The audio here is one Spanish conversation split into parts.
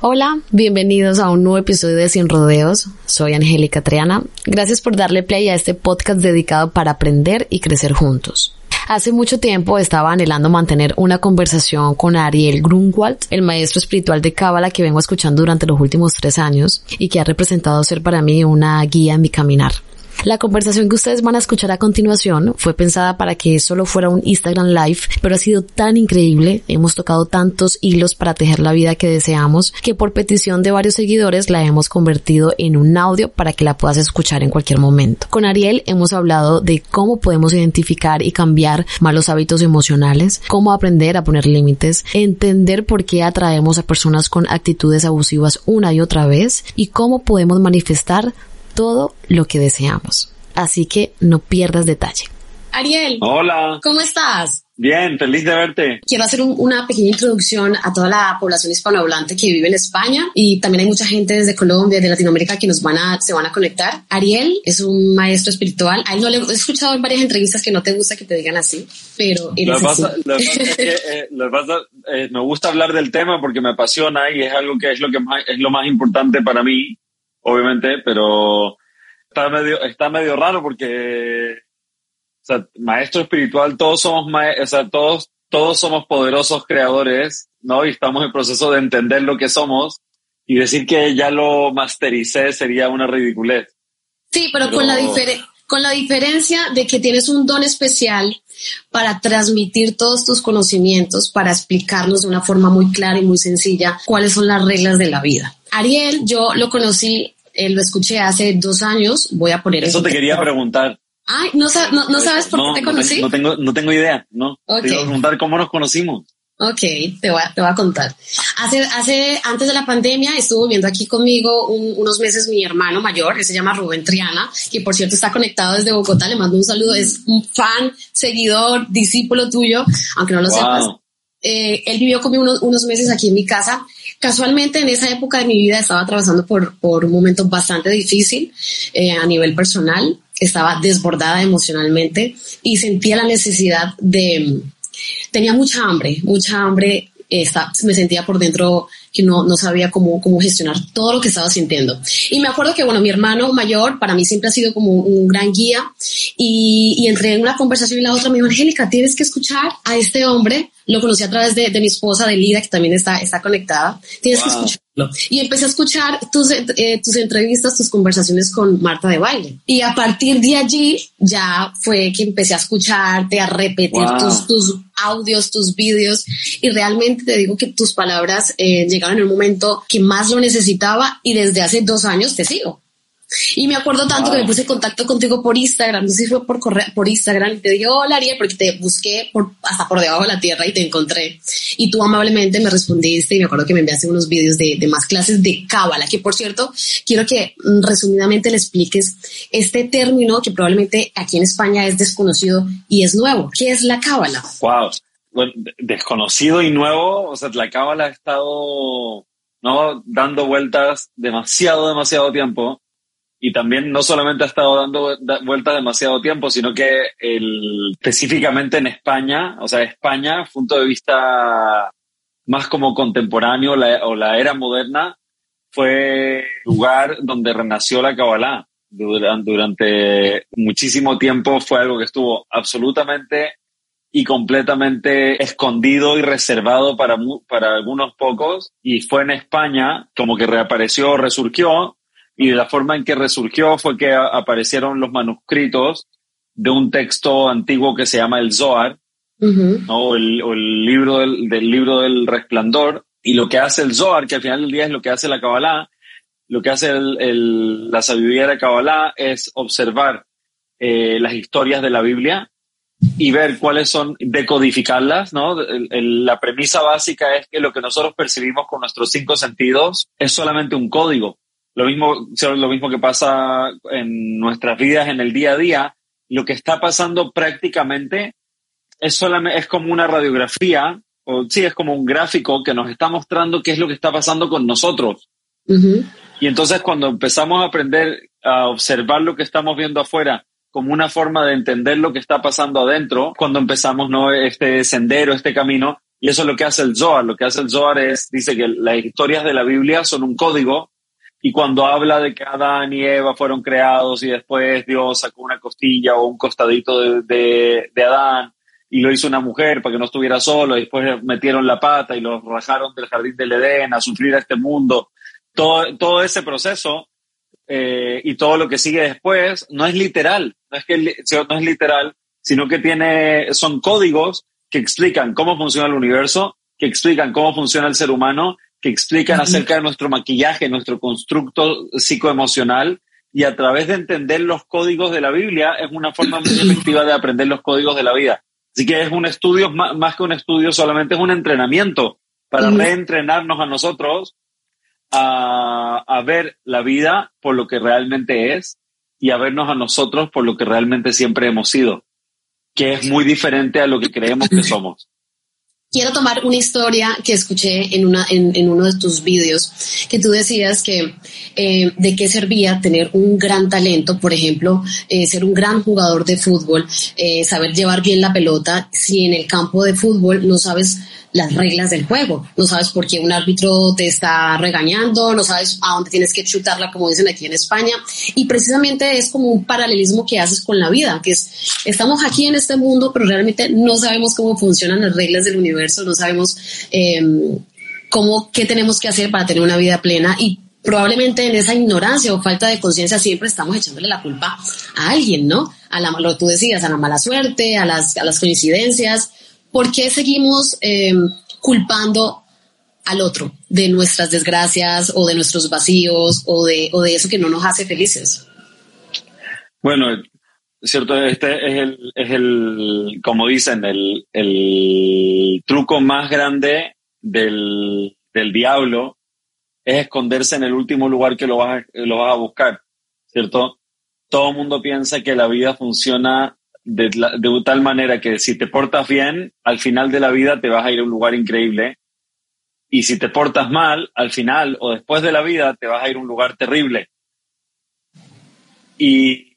Hola, bienvenidos a un nuevo episodio de Sin Rodeos. Soy Angélica Triana. Gracias por darle play a este podcast dedicado para aprender y crecer juntos. Hace mucho tiempo estaba anhelando mantener una conversación con Ariel Grunwald, el maestro espiritual de Cábala que vengo escuchando durante los últimos tres años y que ha representado ser para mí una guía en mi caminar. La conversación que ustedes van a escuchar a continuación fue pensada para que solo fuera un Instagram Live, pero ha sido tan increíble, hemos tocado tantos hilos para tejer la vida que deseamos, que por petición de varios seguidores la hemos convertido en un audio para que la puedas escuchar en cualquier momento. Con Ariel hemos hablado de cómo podemos identificar y cambiar malos hábitos emocionales, cómo aprender a poner límites, entender por qué atraemos a personas con actitudes abusivas una y otra vez y cómo podemos manifestar todo lo que deseamos. Así que no pierdas detalle. Ariel. Hola. ¿Cómo estás? Bien, feliz de verte. Quiero hacer una pequeña introducción a toda la población hispanohablante que vive en España y también hay mucha gente desde Colombia, de Latinoamérica que nos van a, se van a conectar. Ariel es un maestro espiritual. A él no le he escuchado en varias entrevistas que no te gusta que te digan así, pero él lo Pasa, lo es que eh, pasa, eh, me gusta hablar del tema porque me apasiona y es algo que es lo que más, es lo más importante para mí obviamente, pero está medio, está medio raro porque, o sea, maestro espiritual, todos somos, o sea, todos, todos somos poderosos creadores, ¿no? Y estamos en proceso de entender lo que somos y decir que ya lo mastericé sería una ridiculez. Sí, pero, con la con la diferencia de que tienes un don especial para transmitir todos tus conocimientos, para explicarnos de una forma muy clara y muy sencilla cuáles son las reglas de la vida. Ariel, yo lo conocí eh, lo escuché hace dos años, voy a poner... Eso te quería preguntar. Ay, ¿no, no, sabes por qué te conocí? No tengo, no tengo idea, ¿no? Te Te a preguntar cómo nos conocimos. Ok, te voy, a, te voy a contar. Hace, hace, antes de la pandemia estuvo viviendo aquí conmigo unos meses mi hermano mayor, que se llama Rubén Triana, que por cierto está conectado desde Bogotá, le mando un saludo, es un fan, seguidor, discípulo tuyo, aunque no lo sepas. Eh, él vivió conmigo unos, unos meses aquí en mi casa Casualmente en esa época de mi vida estaba atravesando por, por un momento bastante difícil eh, a nivel personal, estaba desbordada emocionalmente y sentía la necesidad de, tenía mucha hambre, mucha hambre, me sentía por dentro que no, no sabía cómo, cómo gestionar todo lo que estaba sintiendo. Y me acuerdo que, bueno, mi hermano mayor para mí siempre ha sido como un gran guía y, y entre una conversación y la otra me dijo, Angélica, tienes que escuchar a este hombre lo conocí a través de, de mi esposa, de Lida, que también está, está conectada. Tienes que escucharlo. Y empecé a escuchar tus, eh, tus entrevistas, tus conversaciones con Marta de Baile. Y a partir de allí ya fue que empecé a escucharte, a repetir tus, tus audios, tus vídeos. Y realmente te digo que tus palabras eh, llegaron en el momento que más lo necesitaba y desde hace dos años te sigo. Y me acuerdo tanto que me puse en contacto contigo por Instagram, no sé si fue por correo, por Instagram, y te dije, hola Ariel, porque te busqué por, hasta por debajo de la tierra y te encontré. Y tú amablemente me respondiste y me acuerdo que me enviaste unos vídeos de, de más clases de cábala, que por cierto, quiero que mm, resumidamente le expliques este término que probablemente aquí en España es desconocido y es nuevo. ¿Qué es la cábala? Wow, bueno, desconocido y nuevo, o sea, la cábala ha estado ¿no? dando vueltas demasiado, demasiado tiempo y también no solamente ha estado dando vueltas demasiado tiempo, sino que el, específicamente en España, o sea, España, punto de vista más como contemporáneo o la era moderna, fue lugar donde renació la Kabbalah. Durante, durante muchísimo tiempo fue algo que estuvo absolutamente y completamente escondido y reservado para, para algunos pocos y fue en España como que reapareció, resurgió y la forma en que resurgió fue que aparecieron los manuscritos de un texto antiguo que se llama el Zohar, o, el, libro del, libro del resplandor, y lo que hace el Zohar, que al final del día es lo que hace la Kabbalah, lo que hace la sabiduría de la Kabbalah es observar eh, las historias de la Biblia y ver cuáles son, decodificarlas, ¿no? la premisa básica es que lo que nosotros percibimos con nuestros cinco sentidos es solamente un código. Lo mismo, lo mismo que pasa en nuestras vidas en el día a día, lo que está pasando prácticamente es solamente, es como una radiografía, o sí, es como un gráfico que nos está mostrando qué es lo que está pasando con nosotros. Y entonces cuando empezamos a aprender a observar lo que estamos viendo afuera como una forma de entender lo que está pasando adentro, cuando empezamos ¿no? este sendero, este camino, Y eso es lo que hace el Zohar. Lo que hace el Zohar es, dice que las historias de la Biblia son un código y cuando habla de que Adán y Eva fueron creados y después Dios sacó una costilla o un costadito de, de, Adán y lo hizo una mujer para que no estuviera solo, y después metieron la pata y lo rajaron del jardín del Edén a sufrir a este mundo. Todo, todo ese proceso eh, y todo lo que sigue después no es literal, no es que no es literal, sino que tiene, son códigos que explican cómo funciona el universo, que explican cómo funciona el ser humano que explican acerca de nuestro maquillaje, nuestro constructo psicoemocional, y a través de entender los códigos de la Biblia es una forma muy efectiva de aprender los códigos de la vida. Así que es un estudio, más, que un estudio, solamente es un entrenamiento para reentrenarnos a nosotros a, a ver la vida por lo que realmente es y a vernos a nosotros por lo que realmente siempre hemos sido, que es muy diferente a lo que creemos que somos. Quiero tomar una historia que escuché en, una, en, uno de tus vídeos, que tú decías que eh, de qué servía tener un gran talento, por ejemplo, eh, ser un gran jugador de fútbol, eh, saber llevar bien la pelota, si en el campo de fútbol no sabes las reglas del juego. No sabes por qué un árbitro te está regañando, no sabes a dónde tienes que chutarla, como dicen aquí en España. Y precisamente es como un paralelismo que haces con la vida, que es, estamos aquí en este mundo, pero realmente no sabemos cómo funcionan las reglas del universo, no sabemos em, cómo, qué tenemos que hacer para tener una vida plena y probablemente en esa ignorancia o falta de conciencia siempre estamos echándole la culpa a alguien, ¿no? A la, lo que tú decías, a la mala suerte, a las, a las coincidencias, ¿por qué seguimos eh, culpando al otro de nuestras desgracias o de nuestros vacíos o de, o de eso que no nos hace felices? Bueno, cierto, este es el, es el como dicen, el, el truco más grande del, del, diablo es esconderse en el último lugar que lo vas, lo vas a buscar, ¿cierto? Todo el mundo piensa que la vida funciona de, tal manera que si te portas bien, al final de la vida te vas a ir a un lugar increíble. Y si te portas mal, al final o después de la vida te vas a ir a un lugar terrible. Y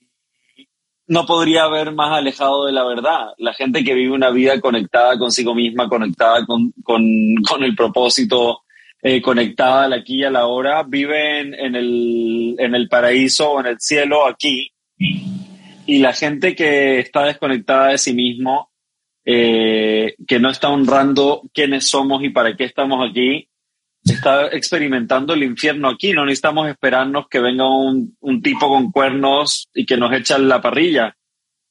no podría haber más alejado de la verdad. La gente que vive una vida conectada consigo misma, conectada con, el propósito, eh, conectada al aquí y a la hora, vive en, el, en el paraíso o en el cielo aquí y la gente que está desconectada de sí mismo, eh, que no está honrando quiénes somos y para qué estamos aquí, está experimentando el infierno aquí. No necesitamos esperarnos que venga un, tipo con cuernos y que nos echa la parrilla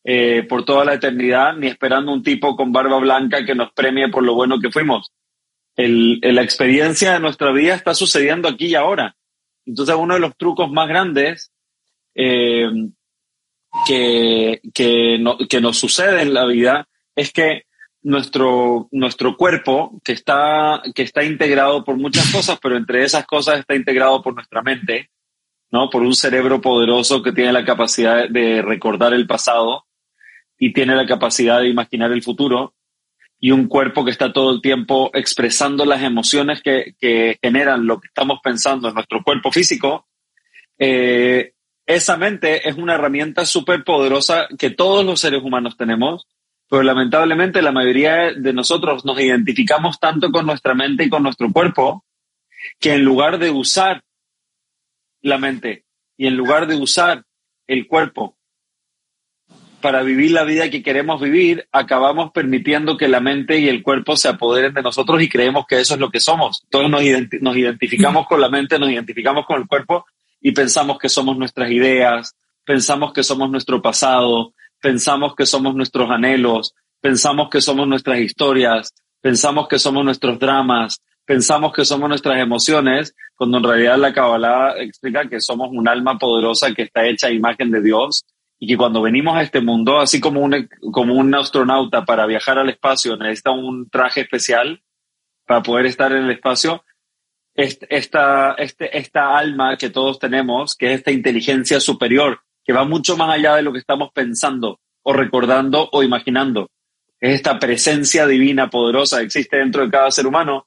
eh, por toda la eternidad, ni esperando un tipo con barba blanca que nos premie por lo bueno que fuimos. la experiencia de nuestra vida está sucediendo aquí y ahora. Entonces, uno de los trucos más grandes eh, que, que nos sucede en la vida es que nuestro, nuestro cuerpo, que está, que está integrado por muchas cosas, pero entre esas cosas está integrado por nuestra mente, ¿no? Por un cerebro poderoso que tiene la capacidad de recordar el pasado y tiene la capacidad de imaginar el futuro, y un cuerpo que está todo el tiempo expresando las emociones que, que generan lo que estamos pensando en nuestro cuerpo físico, eh, esa mente es una herramienta súper poderosa que todos los seres humanos tenemos, pero lamentablemente la mayoría de nosotros nos identificamos tanto con nuestra mente y con nuestro cuerpo que en lugar de usar la mente y en lugar de usar el cuerpo para vivir la vida que queremos vivir, acabamos permitiendo que la mente y el cuerpo se apoderen de nosotros y creemos que eso es lo que somos. Todos nos, nos identificamos con la mente, nos identificamos con el cuerpo y pensamos que somos nuestras ideas, pensamos que somos nuestro pasado, pensamos que somos nuestros anhelos, pensamos que somos nuestras historias, pensamos que somos nuestros dramas, pensamos que somos nuestras emociones, cuando en realidad la Kabbalah explica que somos un alma poderosa que está hecha a imagen de Dios y que cuando venimos a este mundo, así como un, como un astronauta para viajar al espacio necesita un traje especial para poder estar en el espacio, esta, este, esta alma que todos tenemos, que es esta inteligencia superior, que va mucho más allá de lo que estamos pensando o recordando o imaginando. Es esta presencia divina poderosa que existe dentro de cada ser humano.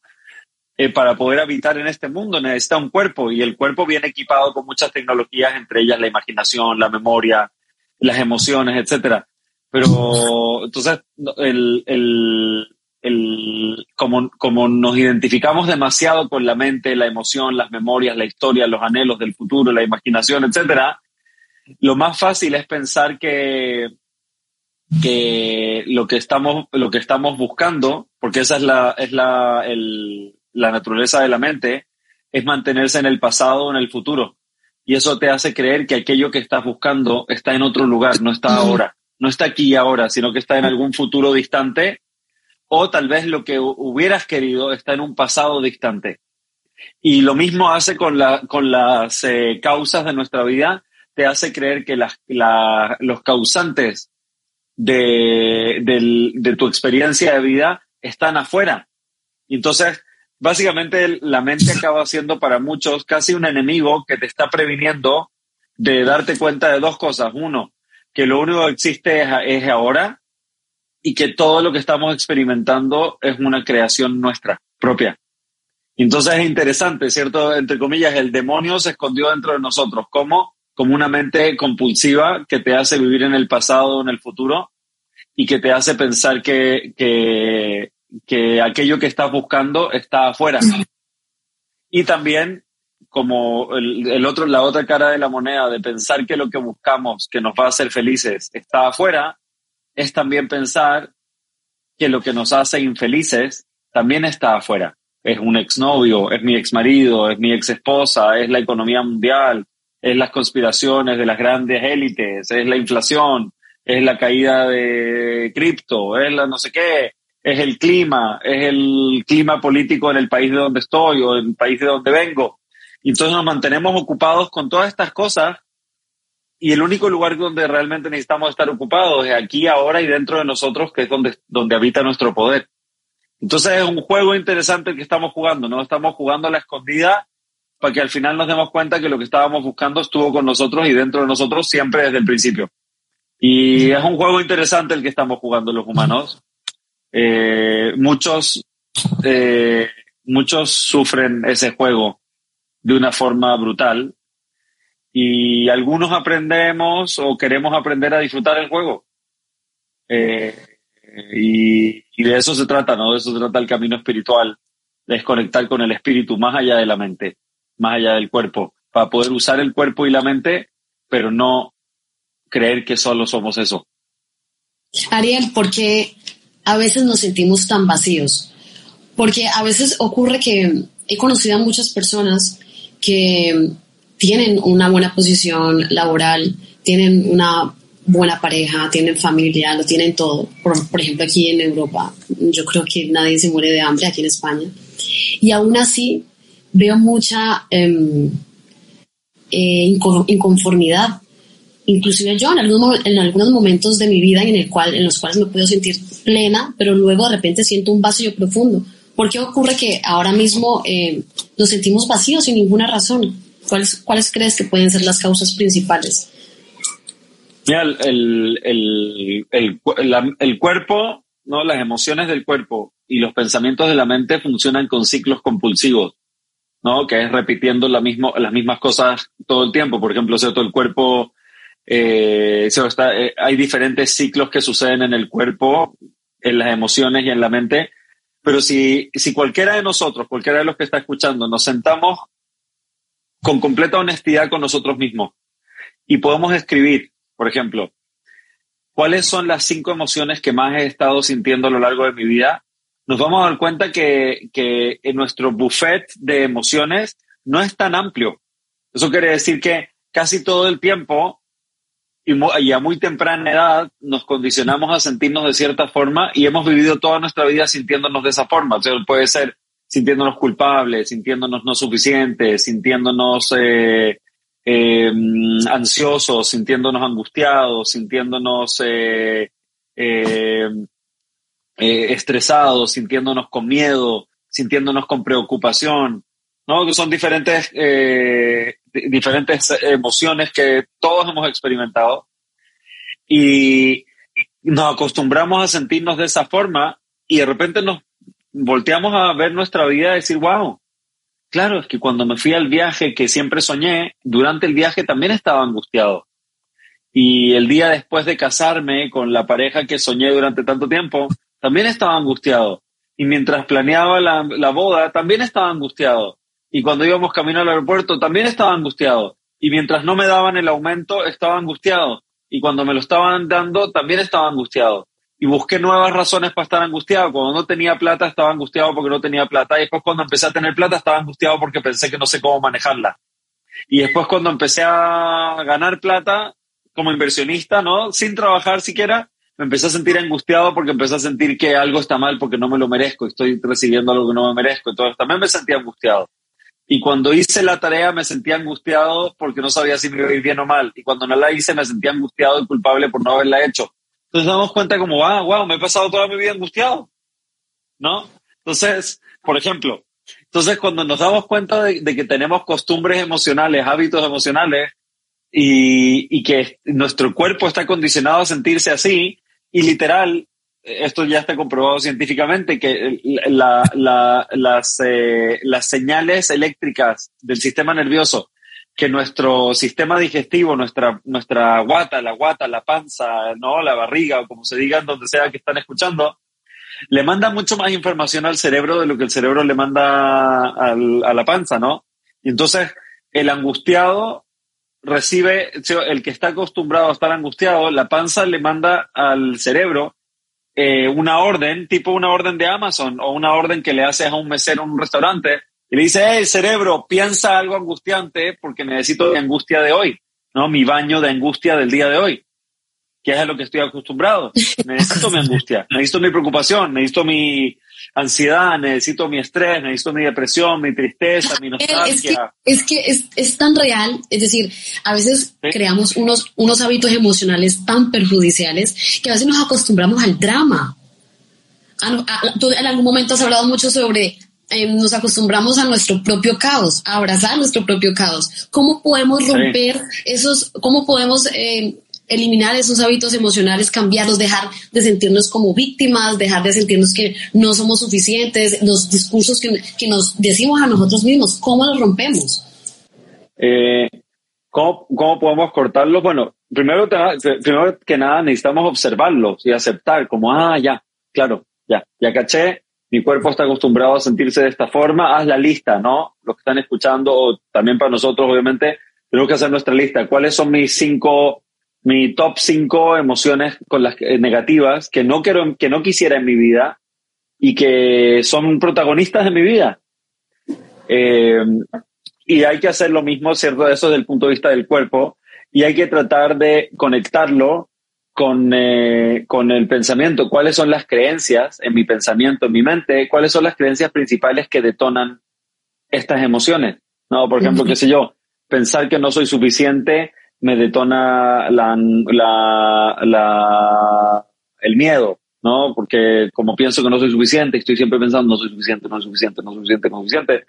Eh, para poder habitar en este mundo necesita un cuerpo y el cuerpo viene equipado con muchas tecnologías, entre ellas la imaginación, la memoria, las emociones, etcétera. Pero entonces el, el, el, como, como nos identificamos demasiado con la mente, la emoción, las memorias, la historia, los anhelos del futuro, la imaginación, etcétera, lo más fácil es pensar que, que lo que estamos, lo que estamos buscando, porque esa es la, es la, el, la naturaleza de la mente, es mantenerse en el pasado o en el futuro. Y eso te hace creer que aquello que estás buscando está en otro lugar, no está ahora, no está aquí y ahora, sino que está en algún futuro distante o tal vez lo que hubieras querido está en un pasado distante. Y lo mismo hace con, la, con las eh, causas de nuestra vida, te hace creer que los causantes de, tu experiencia de vida están afuera. Entonces básicamente la mente acaba siendo para muchos casi un enemigo que te está previniendo de darte cuenta de dos cosas. Uno, que lo único que existe es, ahora y que todo lo que estamos experimentando es una creación nuestra propia. Entonces es interesante, ¿cierto? Entre comillas, el demonio se escondió dentro de nosotros. ¿Cómo? Como una mente compulsiva que te hace vivir en el pasado o en el futuro y que te hace pensar que, que, que aquello que estás buscando está afuera. Y también como el, otro, la otra cara de la moneda de pensar que lo que buscamos, que nos va a hacer felices, está afuera, es también pensar que lo que nos hace infelices también está afuera. Es un exnovio, es mi exmarido, es mi exesposa, es la economía mundial, es las conspiraciones de las grandes élites, es la inflación, es la caída de cripto, es la no sé qué, es el clima, es el clima político en el país de donde estoy o en el país de donde vengo. Y entonces nos mantenemos ocupados con todas estas cosas y el único lugar donde realmente necesitamos estar ocupados es aquí, ahora y dentro de nosotros, que es donde, donde habita nuestro poder. Entonces es un juego interesante el que estamos jugando, ¿no? Estamos jugando a la escondida para que al final nos demos cuenta que lo que estábamos buscando estuvo con nosotros y dentro de nosotros siempre desde el principio. Y es un juego interesante el que estamos jugando los humanos. Eh, muchos, eh, muchos sufren ese juego de una forma brutal y algunos aprendemos o queremos aprender a disfrutar el juego. Eh, y, de eso se trata, ¿no? De eso trata el camino espiritual, desconectar con el espíritu más allá de la mente, más allá del cuerpo, para poder usar el cuerpo y la mente, pero no creer que solo somos eso. Ariel, ¿por qué a veces nos sentimos tan vacíos, porque a veces ocurre que he conocido a muchas personas que tienen una buena posición laboral, tienen una buena pareja, tienen familia, lo tienen todo. Por, ejemplo, aquí en Europa, yo creo que nadie se muere de hambre aquí en España. Y aún así veo mucha em, eh, inconformidad inclusive yo en algunos, en algunos momentos de mi vida en, el cual, en los cuales me puedo sentir plena, pero luego de repente siento un vacío profundo. ¿Por qué ocurre que ahora mismo eh, nos sentimos vacíos sin ninguna razón? ¿Cuáles, ¿Cuáles crees que pueden ser las causas principales? Mira, el, el, el, el, cuerpo, ¿no? las emociones del cuerpo y los pensamientos de la mente funcionan con ciclos compulsivos, ¿no? que es repitiendo las mismas cosas todo el tiempo. Por ejemplo, ¿cierto? el cuerpo eh, está, eh, hay diferentes ciclos que suceden en el cuerpo, en las emociones y en la mente, pero si, si cualquiera de nosotros, cualquiera de los que está escuchando, nos sentamos con completa honestidad con nosotros mismos y podemos escribir, por ejemplo, cuáles son las cinco emociones que más he estado sintiendo a lo largo de mi vida, nos vamos a dar cuenta que, que nuestro buffet de emociones no es tan amplio. Eso quiere decir que casi todo el tiempo y, a muy temprana edad nos condicionamos a sentirnos de cierta forma y hemos vivido toda nuestra vida sintiéndonos de esa forma. O sea, puede ser sintiéndonos culpables, sintiéndonos no suficientes, sintiéndonos eh, eh, ansiosos, sintiéndonos angustiados, sintiéndonos eh, estresados, sintiéndonos con miedo, sintiéndonos con preocupación. ¿no? Que son diferentes, eh, diferentes emociones que todos hemos experimentado y nos acostumbramos a sentirnos de esa forma y de repente nos volteamos a ver nuestra vida y decir, wow, claro, es que cuando me fui al viaje que siempre soñé, durante el viaje también estaba angustiado. Y el día después de casarme con la pareja que soñé durante tanto tiempo, también estaba angustiado. Y mientras planeaba la, la boda, también estaba angustiado. Y cuando íbamos camino al aeropuerto, también estaba angustiado. Y mientras no me daban el aumento, estaba angustiado. Y cuando me lo estaban dando, también estaba angustiado. Y busqué nuevas razones para estar angustiado. Cuando no tenía plata, estaba angustiado porque no tenía plata. Y después cuando empecé a tener plata, estaba angustiado porque pensé que no sé cómo manejarla. Y después cuando empecé a ganar plata como inversionista, ¿no? Sin trabajar siquiera, me empecé a sentir angustiado porque empecé a sentir que algo está mal porque no me lo merezco, estoy recibiendo algo que no me merezco. Entonces también me sentía angustiado. Y cuando hice la tarea me sentía angustiado porque no sabía si me iba a ir bien o mal. Y cuando no la hice me sentía angustiado y culpable por no haberla hecho. Entonces damos cuenta como, ah, wow, me he pasado toda mi vida angustiado. ¿No? Entonces, por ejemplo, entonces cuando nos damos cuenta de, que tenemos costumbres emocionales, hábitos emocionales, y, y que nuestro cuerpo está condicionado a sentirse así, y literal, esto ya está comprobado científicamente, que las, eh, las señales eléctricas del sistema nervioso que nuestro sistema digestivo, nuestra, nuestra guata, la guata, la panza, ¿no? la barriga, o como se diga donde sea que están escuchando, le manda mucho más información al cerebro de lo que el cerebro le manda al, a la panza, ¿no? Y entonces el angustiado recibe, el que está acostumbrado a estar angustiado, la panza le manda al cerebro eh, una orden, tipo una orden de Amazon o una orden que le haces a un mesero en un restaurante y le dice, hey, cerebro, piensa algo angustiante porque necesito mi angustia de hoy, ¿no? Mi baño de angustia del día de hoy, que es a lo que estoy acostumbrado. Necesito mi angustia, necesito mi preocupación, necesito mi, ansiedad, necesito mi estrés, necesito mi depresión, mi tristeza, mi nostalgia. Es que es, tan real, es decir, a veces creamos unos, unos hábitos emocionales tan perjudiciales que a veces nos acostumbramos al drama. tú en algún momento has hablado mucho sobre eh, nos acostumbramos a nuestro propio caos, a abrazar nuestro propio caos. ¿Cómo podemos romper esos, cómo podemos eh, eliminar esos hábitos emocionales, cambiarlos, dejar de sentirnos como víctimas, dejar de sentirnos que no somos suficientes, los discursos que, que nos decimos a nosotros mismos, ¿cómo los rompemos? Eh, ¿cómo, ¿cómo, podemos cortarlo? Bueno, primero, primero que nada necesitamos observarlos y aceptar como, ah, ya, claro, ya, ya caché, mi cuerpo está acostumbrado a sentirse de esta forma, haz la lista, ¿no? Los que están escuchando, o también para nosotros, obviamente, tenemos que hacer nuestra lista. ¿Cuáles son mis cinco mi top 5 emociones con las negativas que no quiero, que no quisiera en mi vida y que son protagonistas de mi vida. Eh, y hay que hacer lo mismo, ¿cierto? Eso desde el punto de vista del cuerpo. Y hay que tratar de conectarlo con, eh, con el pensamiento. ¿Cuáles son las creencias en mi pensamiento, en mi mente? ¿Cuáles son las creencias principales que detonan estas emociones? No, por ejemplo, qué sé yo, pensar que no soy suficiente me detona la, la, el miedo, ¿no? Porque como pienso que no soy suficiente, estoy siempre pensando, no soy suficiente, no soy suficiente, no soy suficiente, no soy suficiente.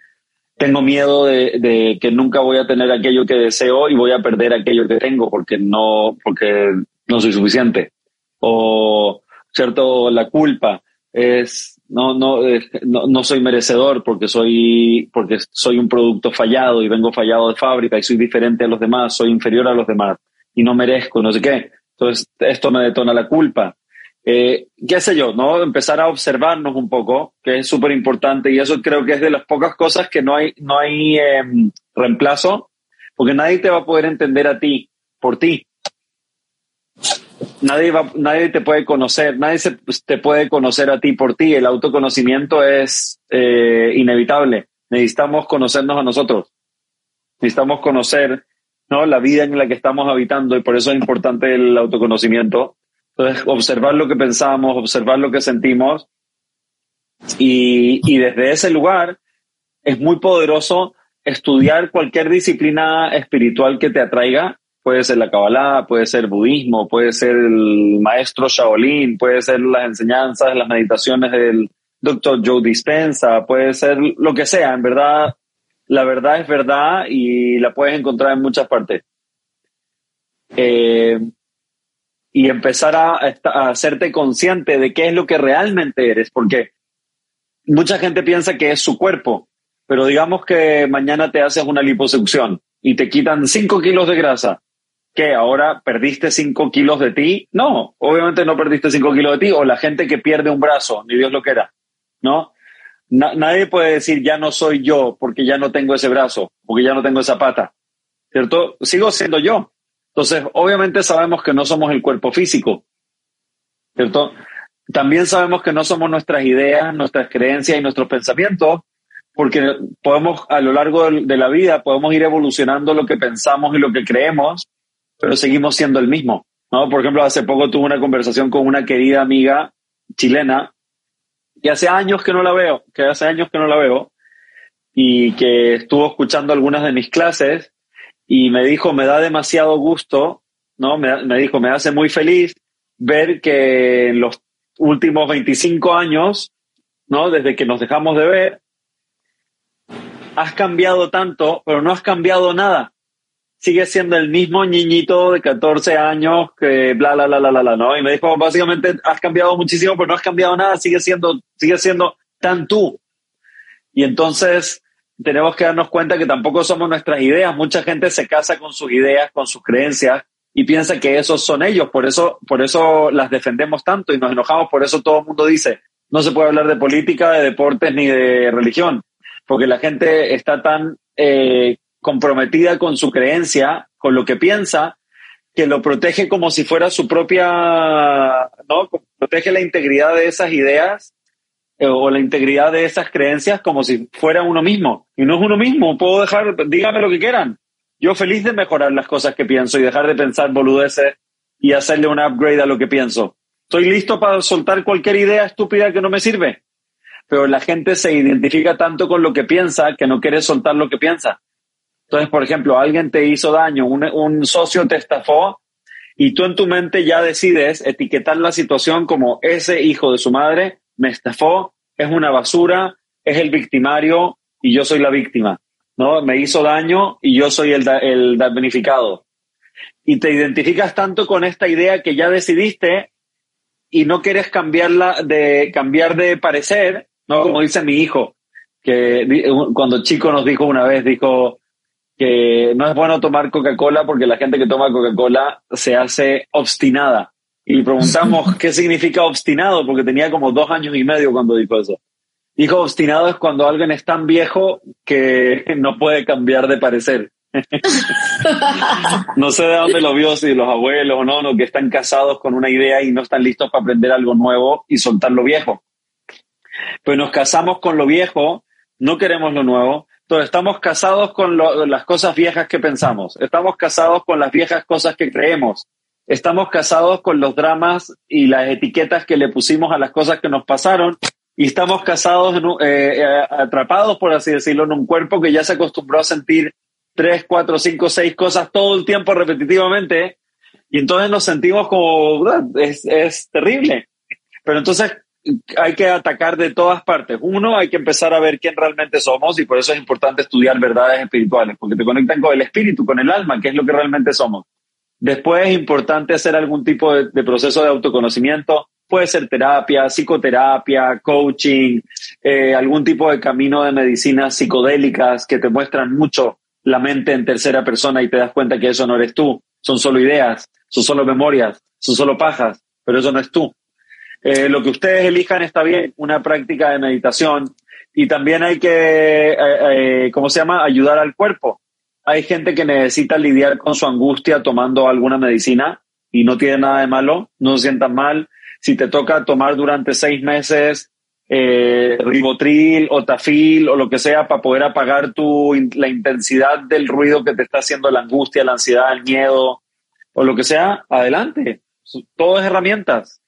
Tengo miedo de, de, que nunca voy a tener aquello que deseo y voy a perder aquello que tengo porque no, porque no soy suficiente. O, ¿cierto? La culpa es, no, no, eh, no, no, soy merecedor porque soy, porque soy un producto fallado y vengo fallado de fábrica y soy diferente a los demás, soy inferior a los demás y no merezco, no sé qué. Entonces, esto me detona la culpa. Eh, qué sé yo, ¿no? Empezar a observarnos un poco, que es súper importante y eso creo que es de las pocas cosas que no hay, no hay em, reemplazo, porque nadie te va a poder entender a ti por ti nadie, va, nadie te puede conocer, nadie se, pues, te puede conocer a ti por ti. El autoconocimiento es eh, inevitable. Necesitamos conocernos a nosotros. Necesitamos conocer ¿no? la vida en la que estamos habitando y por eso es importante el autoconocimiento. Entonces, observar lo que pensamos, observar lo que sentimos y, y desde ese lugar es muy poderoso estudiar cualquier disciplina espiritual que te atraiga puede ser la Kabbalah, puede ser budismo, puede ser el maestro Shaolin, puede ser las enseñanzas, las meditaciones del Dr. Joe Dispensa, puede ser lo que sea, en verdad, la verdad es verdad y la puedes encontrar en muchas partes. Eh, y empezar a, a, hacerte consciente de qué es lo que realmente eres, porque mucha gente piensa que es su cuerpo, pero digamos que mañana te haces una liposucción y te quitan 5 kilos de grasa que ahora perdiste 5 kilos de ti. No, obviamente no perdiste 5 kilos de ti, o la gente que pierde un brazo, ni Dios lo quiera. ¿no? nadie puede decir ya no soy yo porque ya no tengo ese brazo, porque ya no tengo esa pata. Sigo siendo yo. Entonces, obviamente sabemos que no somos el cuerpo físico, ¿cierto? También sabemos que no somos nuestras ideas, nuestras creencias y nuestros pensamientos, porque podemos a lo largo de la vida, podemos ir evolucionando lo que pensamos y lo que creemos, pero seguimos siendo el mismo. ¿no? Por ejemplo, hace poco tuve una conversación con una querida amiga chilena y hace años que no la veo, que hace años que no la veo y que estuvo escuchando algunas de mis clases y me dijo, me da demasiado gusto, ¿no? Me, me dijo, me hace muy feliz ver que en los últimos 25 años, ¿no? Desde que nos dejamos de ver, has cambiado tanto, pero no has cambiado nada. Sigue siendo el mismo niñito de 14 años que bla, bla, bla, bla, bla, ¿no? Y me dijo, básicamente has cambiado muchísimo, pero no has cambiado nada, sigue siendo, sigue siendo tan tú. Y entonces tenemos que darnos cuenta que tampoco somos nuestras ideas. Mucha gente se casa con sus ideas, con sus creencias y piensa que esos son ellos. Por eso, por eso las defendemos tanto y nos enojamos. Por eso todo el mundo dice, no se puede hablar de política, de deportes ni de religión porque la gente está tan eh, comprometida con su creencia, con lo que piensa, que lo protege como si fuera su propia, ¿no? Protege la integridad de esas ideas eh, o la integridad de esas creencias como si fuera uno mismo. Y no es uno mismo, puedo dejar, dígame lo que quieran. Yo feliz de mejorar las cosas que pienso y dejar de pensar boludeces y hacerle un upgrade a lo que pienso. Estoy listo para soltar cualquier idea estúpida que no me sirve pero la gente se identifica tanto con lo que piensa que no quiere soltar lo que piensa. Entonces, por ejemplo, alguien te hizo daño, un, socio te estafó y tú en tu mente ya decides etiquetar la situación como ese hijo de su madre me estafó, es una basura, es el victimario y yo soy la víctima. ¿no? Me hizo daño y yo soy el, el damnificado. Y te identificas tanto con esta idea que ya decidiste y no quieres cambiarla de cambiar de parecer no, como dice mi hijo, que cuando chico nos dijo una vez, dijo que no es bueno tomar Coca-Cola porque la gente que toma Coca-Cola se hace obstinada. Y preguntamos qué significa obstinado, porque tenía como dos años y medio cuando dijo eso. Dijo obstinado es cuando alguien es tan viejo que no puede cambiar de parecer. no sé de dónde lo vio, si los abuelos o no, no, que están casados con una idea y no están listos para aprender algo nuevo y soltar lo viejo pues nos casamos con lo viejo, no queremos lo nuevo, entonces estamos casados con las cosas viejas que pensamos, estamos casados con las viejas cosas que creemos, estamos casados con los dramas y las etiquetas que le pusimos a las cosas que nos pasaron. Y estamos casados, eh, eh, atrapados, por así decirlo, en un cuerpo que ya se acostumbró a sentir tres, cuatro, cinco, seis cosas todo el tiempo repetitivamente. Y entonces nos sentimos como, es, es terrible. Pero entonces hay que atacar de todas partes. Uno, hay que empezar a ver quién realmente somos y por eso es importante estudiar verdades espirituales, porque te conectan con el espíritu, con el alma, que es lo que realmente somos. Después es importante hacer algún tipo de, proceso de autoconocimiento. Puede ser terapia, psicoterapia, coaching, eh, algún tipo de camino de medicinas psicodélicas que te muestran mucho la mente en tercera persona y te das cuenta que eso no eres tú. Son solo ideas, son solo memorias, son solo pajas, pero eso no es tú. Eh, lo que ustedes elijan está bien, una práctica de meditación y también hay que, eh, eh, ¿cómo se llama?, ayudar al cuerpo. Hay gente que necesita lidiar con su angustia tomando alguna medicina y no tiene nada de malo, no se sientan mal. Si te toca tomar durante seis meses ribotril o tafil o lo que sea para poder apagar tu, la intensidad del ruido que te está haciendo la angustia, la ansiedad, el miedo o lo que sea, adelante. Todo es herramientas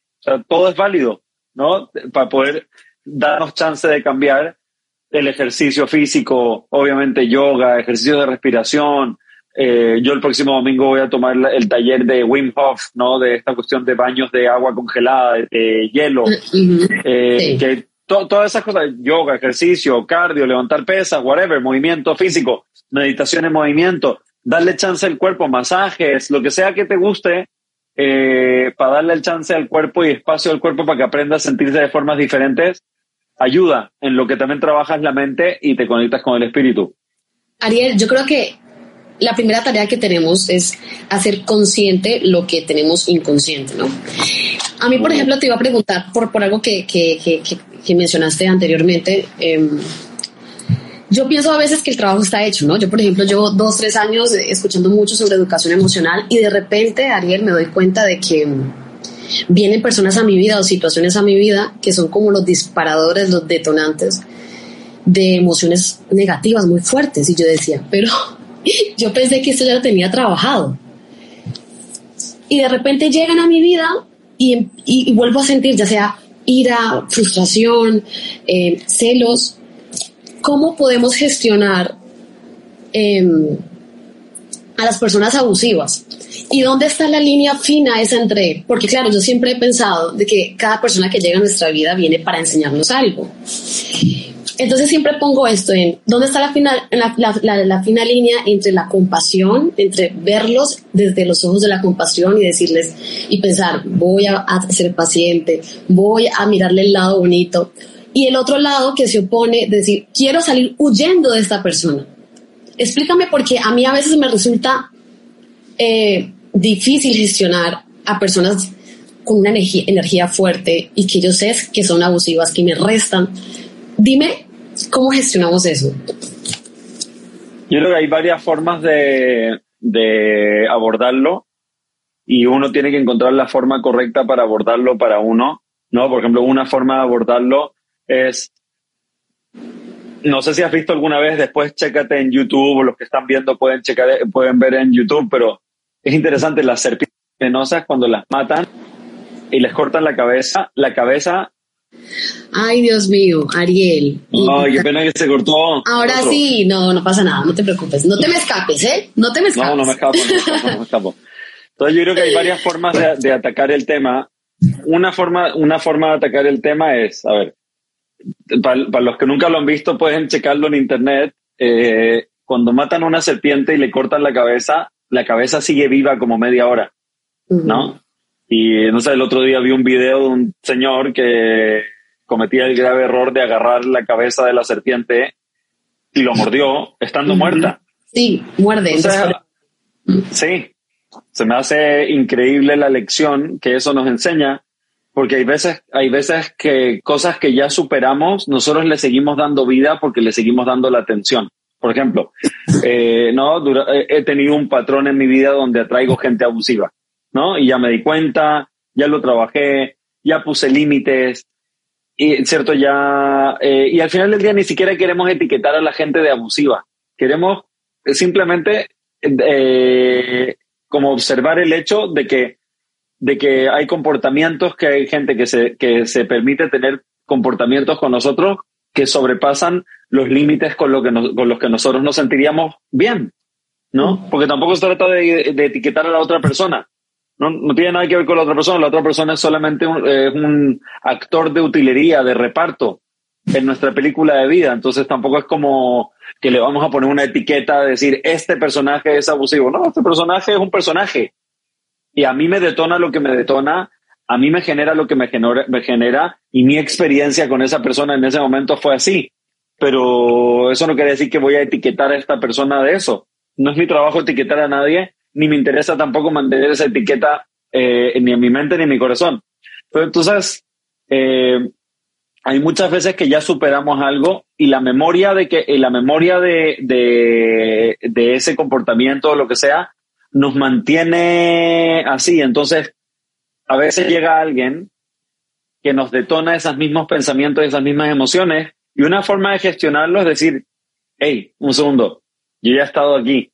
todo es válido, ¿no? Para poder darnos chance de cambiar el ejercicio físico, obviamente yoga, ejercicio de respiración. Eh, yo el próximo domingo voy a tomar el taller de Wim Hof, ¿no? De esta cuestión de baños de agua congelada, de, hielo, eh, que todas esas cosas, yoga, ejercicio, cardio, levantar pesas, whatever, movimiento físico, meditación en movimiento, darle chance al cuerpo, masajes, lo que sea que te guste, eh, para darle el chance al cuerpo y espacio al cuerpo para que aprenda a sentirse de formas diferentes, ayuda en lo que también trabajas la mente y te conectas con el espíritu. Ariel, yo creo que la primera tarea que tenemos es hacer consciente lo que tenemos inconsciente, ¿no? A mí, por ejemplo, te iba a preguntar por, por algo que, que, que, que mencionaste anteriormente. Eh, yo pienso a veces que el trabajo está hecho, ¿no? Yo, por ejemplo, llevo dos, tres años escuchando mucho sobre educación emocional y de repente, Ariel, me doy cuenta de que vienen personas a mi vida o situaciones a mi vida que son como los disparadores, los detonantes de emociones negativas muy fuertes. Y yo decía, pero yo pensé que esto ya lo tenía trabajado. Y de repente llegan a mi vida y, y, vuelvo a sentir ya sea ira, frustración, eh, celos, ¿cómo podemos gestionar em, a las personas abusivas? ¿Y dónde está la línea fina esa entre? Porque claro, yo siempre he pensado de que cada persona que llega a nuestra vida viene para enseñarnos algo. Entonces siempre pongo esto en dónde está la final, la, la, fina línea entre la compasión, entre verlos desde los ojos de la compasión y decirles y pensar, voy a ser paciente, voy a mirarle el lado bonito, y el otro lado que se opone, decir, quiero salir huyendo de esta persona. Explícame porque a mí a veces me resulta eh, difícil gestionar a personas con una energía, energía fuerte y que yo sé que son abusivas, que me restan. Dime, ¿cómo gestionamos eso? Yo creo que hay varias formas de, de abordarlo y uno tiene que encontrar la forma correcta para abordarlo para uno, ¿no? Por ejemplo, una forma de abordarlo es, no sé si has visto alguna vez, después chécate en YouTube, los que están viendo pueden, checar, pueden ver en YouTube, pero es interesante, las serpientes venenosas cuando las matan y les cortan la cabeza, la cabeza... Ay, Dios mío, Ariel. Ay, qué pena que se cortó. Ahora sí, no, no pasa nada, no te preocupes. No te me escapes, ¿eh? No te me escapes. No, no me escapo, no me escapo. Entonces yo creo que hay varias formas de, de, atacar el tema. Una forma, una forma de atacar el tema es, a ver, para, los que nunca lo han visto, pueden checarlo en internet. Eh, cuando matan a una serpiente y le cortan la cabeza, la cabeza sigue viva como media hora, ¿no? Y no sé, el otro día vi un video de un señor que cometía el grave error de agarrar la cabeza de la serpiente y lo mordió estando muerta. Sí, muerde. sí, se me hace increíble la lección que eso nos enseña porque hay veces, hay veces que cosas que ya superamos, nosotros le seguimos dando vida porque le seguimos dando la atención. Por ejemplo, eh, no, he tenido un patrón en mi vida donde atraigo gente abusiva, ¿no? Y ya me di cuenta, ya lo trabajé, ya puse límites, y cierto, ya, eh, y al final del día ni siquiera queremos etiquetar a la gente de abusiva. Queremos simplemente eh, como observar el hecho de que de que hay comportamientos, que hay gente que se, que se permite tener comportamientos con nosotros que sobrepasan los límites con, lo que con los que nosotros nos sentiríamos bien, ¿no? Porque tampoco se trata de, etiquetar a la otra persona. No, no, tiene nada que ver con la otra persona. La otra persona es solamente un, un actor de utilería, de reparto en nuestra película de vida. Entonces tampoco es como que le vamos a poner una etiqueta de decir, este personaje es abusivo. No, este personaje es un personaje y a mí me detona lo que me detona, a mí me genera lo que me genera, me genera y mi experiencia con esa persona en ese momento fue así. Pero eso no quiere decir que voy a etiquetar a esta persona de eso. No es mi trabajo etiquetar a nadie, ni me interesa tampoco mantener esa etiqueta eh, ni en mi mente ni en mi corazón. Pero entonces, eh, hay muchas veces que ya superamos algo y la memoria de que la memoria de, de, de ese comportamiento o lo que sea nos mantiene así. Entonces, a veces llega alguien que nos detona esos mismos pensamientos, esas mismas emociones, y una forma de gestionarlo es decir, hey, un segundo, yo ya he estado aquí,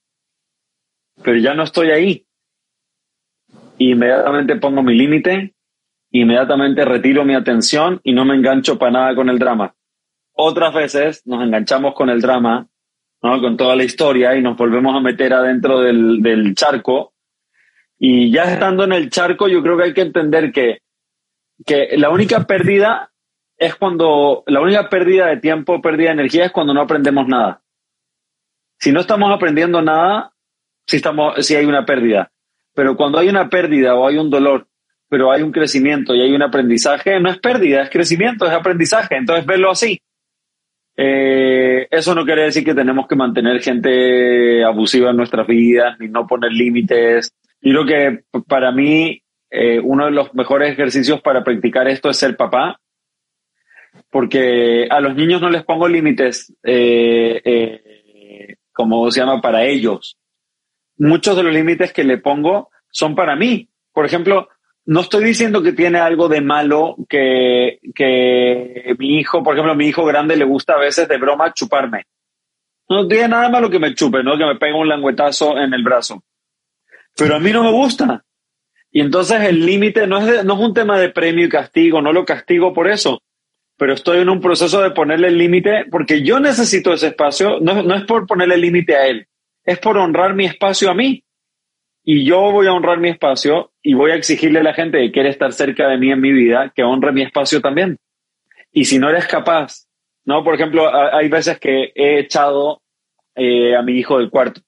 pero ya no estoy ahí. Inmediatamente pongo mi límite, inmediatamente retiro mi atención y no me engancho para nada con el drama. Otras veces nos enganchamos con el drama con toda la historia y nos volvemos a meter adentro del, del charco. Y ya estando en el charco, yo creo que hay que entender que, que la única pérdida es cuando, la única pérdida de tiempo, pérdida de energía es cuando no aprendemos nada. Si no estamos aprendiendo nada, si, estamos, si hay una pérdida. Pero cuando hay una pérdida o hay un dolor, pero hay un crecimiento y hay un aprendizaje, no es pérdida, es crecimiento, es aprendizaje. Entonces, verlo así. Eh, eso no quiere decir que tenemos que mantener gente abusiva en nuestras vidas, ni no poner límites. Y lo que para mí eh, uno de los mejores ejercicios para practicar esto es ser papá, porque a los niños no les pongo límites, eh, como se llama, para ellos. Muchos de los límites que le pongo son para mí. Por ejemplo, no estoy diciendo que tiene algo de malo que, que mi hijo, por ejemplo, mi hijo grande le gusta a veces de broma chuparme. No tiene nada malo que me chupe, ¿no? Que me pegue un languetazo en el brazo. Pero a mí no me gusta. Y entonces el límite no, es no es un tema de premio y castigo, no lo castigo por eso, pero estoy en un proceso de ponerle el límite porque yo necesito ese espacio, no, no es por ponerle límite a él, es por honrar mi espacio a mí. Y yo voy a honrar mi espacio y voy a exigirle a la gente que quiere estar cerca de mí en mi vida que honre mi espacio también. Y si no eres capaz, ¿no? Por ejemplo, hay veces que he echado eh, a mi hijo del cuarto.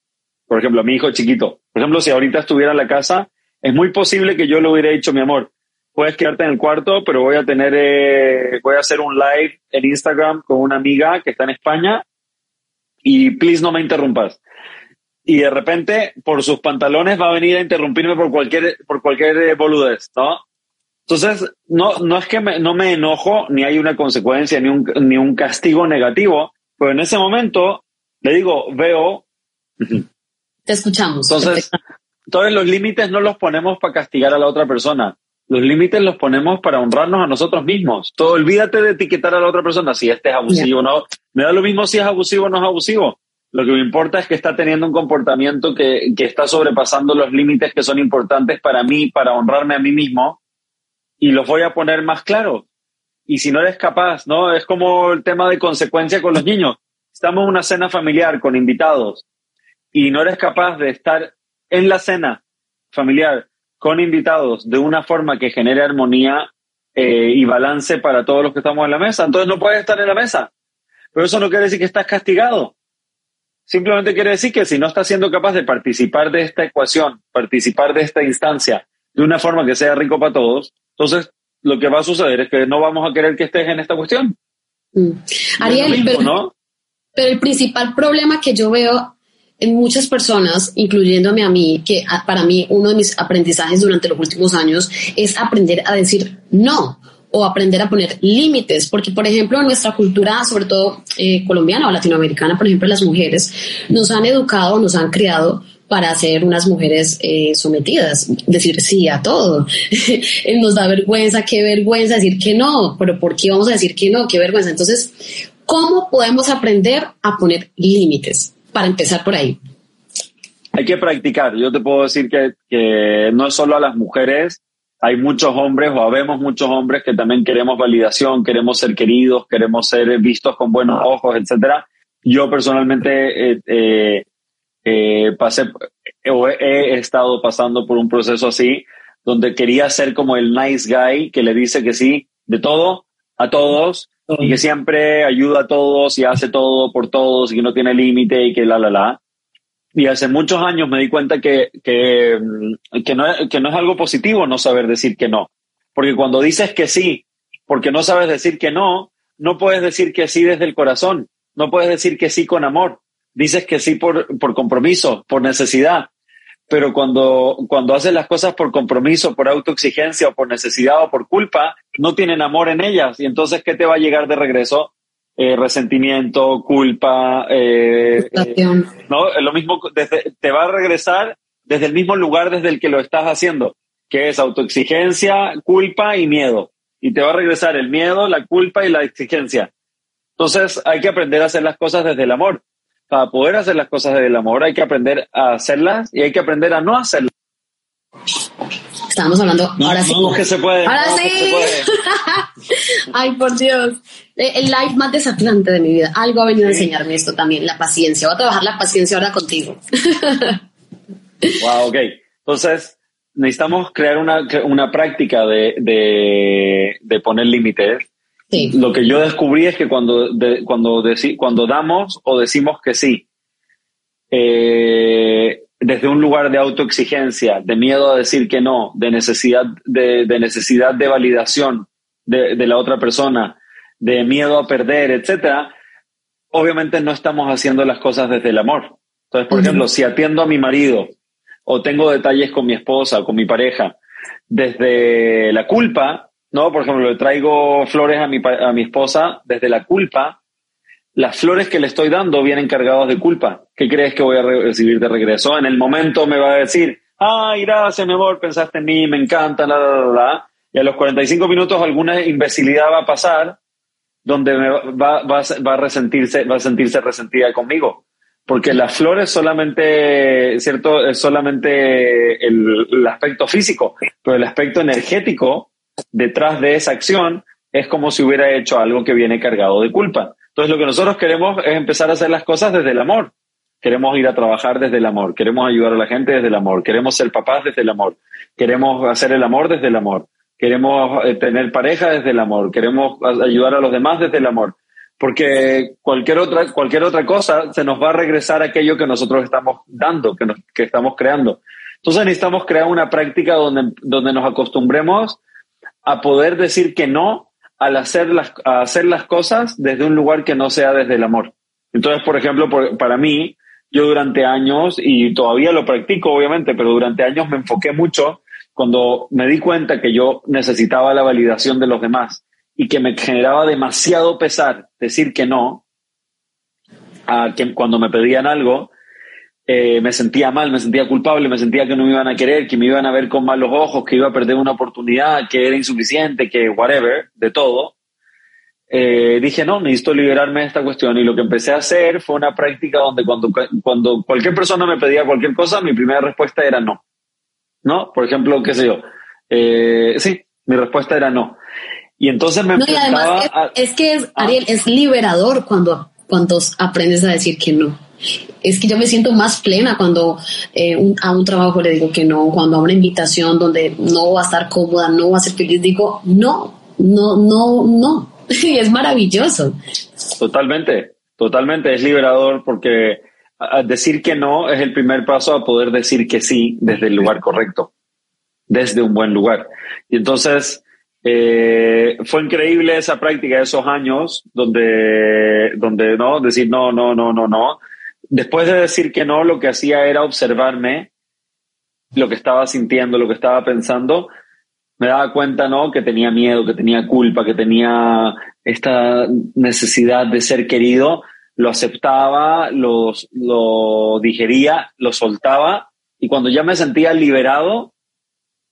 Por ejemplo, a mi hijo chiquito. Por ejemplo, si ahorita estuviera en la casa, es muy posible que yo le hubiera dicho, mi amor, puedes quedarte en el cuarto, pero voy a tener, eh, voy a hacer un live en Instagram con una amiga que está en España y please no me interrumpas y de repente por sus pantalones va a venir a interrumpirme por cualquier, por cualquier eh, boludez, ¿no? Entonces, no, no es que me, no me enojo, ni hay una consecuencia, ni un, ni un castigo negativo, pero en ese momento le digo, veo. Te escuchamos. Entonces, todos los límites no los ponemos para castigar a la otra persona. Los límites los ponemos para honrarnos a nosotros mismos. Todo, olvídate de etiquetar a la otra persona si este es abusivo o no. Me da lo mismo si es abusivo o no es abusivo. Lo que me importa es que está teniendo un comportamiento que, está sobrepasando los límites que son importantes para mí, para honrarme a mí mismo, y los voy a poner más claros. Y si no eres capaz, ¿no? Es como el tema de consecuencia con los niños. Estamos en una cena familiar con invitados y no eres capaz de estar en la cena familiar con invitados de una forma que genere armonía eh, y balance para todos los que estamos en la mesa. Entonces no puedes estar en la mesa. Pero eso no quiere decir que estás castigado. Simplemente quiere decir que si no estás siendo capaz de participar de esta ecuación, participar de esta instancia de una forma que sea rico para todos, entonces lo que va a suceder es que no vamos a querer que estés en esta cuestión. Mm. Ariel, pero, pero el principal problema que yo veo en muchas personas, incluyéndome a mí, que para mí uno de mis aprendizajes durante los últimos años es aprender a decir no o aprender a poner límites, porque por ejemplo en nuestra cultura, sobre todo eh, colombiana o latinoamericana, por ejemplo las mujeres, nos han educado, nos han criado para ser unas mujeres eh, sometidas, decir sí a todo. nos da vergüenza, qué vergüenza decir que no, pero ¿por qué vamos a decir que no? Qué vergüenza. Entonces, ¿cómo podemos aprender a poner límites? Para empezar por ahí. Hay que practicar. Yo te puedo decir que, que no es solo a las mujeres, hay muchos hombres o habemos muchos hombres que también queremos validación, queremos ser queridos, queremos ser vistos con buenos ojos, etcétera. Yo personalmente eh, eh, eh, pasé o he estado pasando por un proceso así donde quería ser como el nice guy que le dice que sí de todo a todos y que siempre ayuda a todos y hace todo por todos y que no tiene límite y que la la la. Y hace muchos años me di cuenta que, que, que, no, que no es algo positivo no saber decir que no. Porque cuando dices que sí, porque no sabes decir que no, no puedes decir que sí desde el corazón, no puedes decir que sí con amor. Dices que sí por, por compromiso, por necesidad. Pero cuando, cuando haces las cosas por compromiso, por autoexigencia o por necesidad o por culpa, no tienen amor en ellas. Y entonces, ¿qué te va a llegar de regreso? Eh, resentimiento, culpa, eh, eh, ¿no? Lo mismo, desde, te va a regresar desde el mismo lugar desde el que lo estás haciendo, que es autoexigencia, culpa y miedo. Y te va a regresar el miedo, la culpa y la exigencia. Entonces hay que aprender a hacer las cosas desde el amor. Para poder hacer las cosas desde el amor hay que aprender a hacerlas y hay que aprender a no hacerlas. Estábamos hablando, ahora sí. que se puede. Ahora sí. Ay, por Dios. Eh, el live más desafiante de mi vida. Algo ha venido a enseñarme esto también, la paciencia. Voy a trabajar la paciencia ahora contigo. wow, ok. Entonces, necesitamos crear una, una práctica de, de, de poner límites. Sí. Lo que yo descubrí es que cuando, cuando, cuando damos o decimos que sí, eh, desde un lugar de autoexigencia, de miedo a decir que no, de necesidad de, necesidad de validación de, la otra persona, de miedo a perder, etcétera, obviamente no estamos haciendo las cosas desde el amor. Entonces, por ejemplo, si atiendo a mi marido o tengo detalles con mi esposa o con mi pareja, desde la culpa, ¿no? Por ejemplo, le traigo flores a mi, a mi esposa desde la culpa. Las flores que le estoy dando vienen cargadas de culpa. ¿Qué crees que voy a recibir de regreso? En el momento me va a decir, ay, gracias, mi amor, pensaste en mí, me encanta, la, la, la, Y a los 45 minutos alguna imbecilidad va a pasar donde me va, va, va, a resentirse, va a sentirse resentida conmigo. Porque las flores solamente, ¿cierto? Es solamente el, el aspecto físico, pero el aspecto energético detrás de esa acción es como si hubiera hecho algo que viene cargado de culpa. Entonces lo que nosotros queremos es empezar a hacer las cosas desde el amor. Queremos ir a trabajar desde el amor, queremos ayudar a la gente desde el amor, queremos ser papás desde el amor, queremos hacer el amor desde el amor, queremos eh, tener pareja desde el amor, queremos ayudar a los demás desde el amor, porque cualquier otra, cualquier otra cosa se nos va a regresar aquello que nosotros estamos dando, que, nos, estamos creando. Entonces necesitamos crear una práctica donde, donde nos acostumbremos a poder decir que no al hacer las, a hacer las cosas desde un lugar que no sea desde el amor. Entonces, por ejemplo, para mí, yo durante años, y todavía lo practico obviamente, pero durante años me enfoqué mucho cuando me di cuenta que yo necesitaba la validación de los demás y que me generaba demasiado pesar decir que no, a que cuando me pedían algo, eh, me sentía mal, me sentía culpable, me sentía que no me iban a querer, que me iban a ver con malos ojos, que iba a perder una oportunidad, que era insuficiente, que whatever, de todo eh, dije, no, necesito liberarme de esta cuestión. Y lo que empecé a hacer fue una práctica donde cuando, cuando cualquier persona me pedía cualquier cosa, mi primera respuesta era no. ¿No? Por ejemplo, qué sé yo. Eh, sí, mi respuesta era no. Y entonces me no, y además es, que es, ¿Ah? Ariel, es liberador cuando, cuando aprendes a decir que no. Es que yo me siento más plena cuando eh, a un trabajo le digo que no, cuando a una invitación donde no va a estar cómoda, no va a ser feliz, digo no, no, no, no y es maravilloso. Totalmente, totalmente, es liberador porque decir que no es el primer paso a poder decir que sí desde el lugar correcto, desde un buen lugar. Y entonces eh, fue increíble esa práctica, esos años donde, donde no, decir no, no, no, no, no. Después de decir que no, lo que hacía era observarme lo que estaba sintiendo, lo que estaba pensando, me daba cuenta, ¿no? Que tenía miedo, que tenía culpa, que tenía esta necesidad de ser querido, lo aceptaba, lo, lo digería, lo soltaba y cuando ya me sentía liberado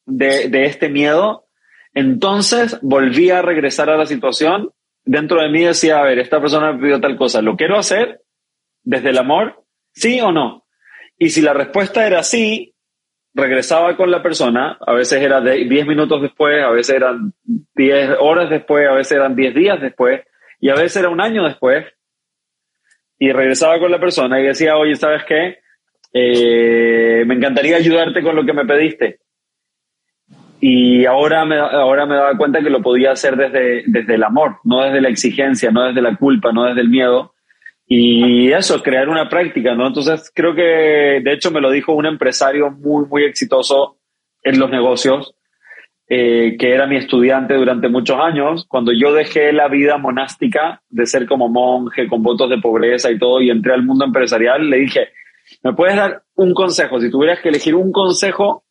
de, de este miedo, entonces volví a regresar a la situación. Dentro de mí decía, a ver, esta persona me pidió tal cosa, ¿lo quiero hacer desde el amor? ¿Sí o no? Y si la respuesta era sí, regresaba con la persona, a veces era 10 minutos después, a veces eran 10 horas después, a veces eran 10 días después, y a veces era un año después, y regresaba con la persona y decía, oye, ¿sabes qué? Eh, me encantaría ayudarte con lo que me pediste. Y ahora me, ahora me daba cuenta que lo podía hacer desde, desde el amor, no desde la exigencia, no desde la culpa, no desde el miedo, y eso, crear una práctica, ¿no? Entonces creo que, de hecho, me lo dijo un empresario muy, muy exitoso en los negocios, eh, que era mi estudiante durante muchos años. Cuando yo dejé la vida monástica de ser como monje, con votos de pobreza y todo, y entré al mundo empresarial, le dije, ¿me puedes dar un consejo? Si tuvieras que elegir un consejo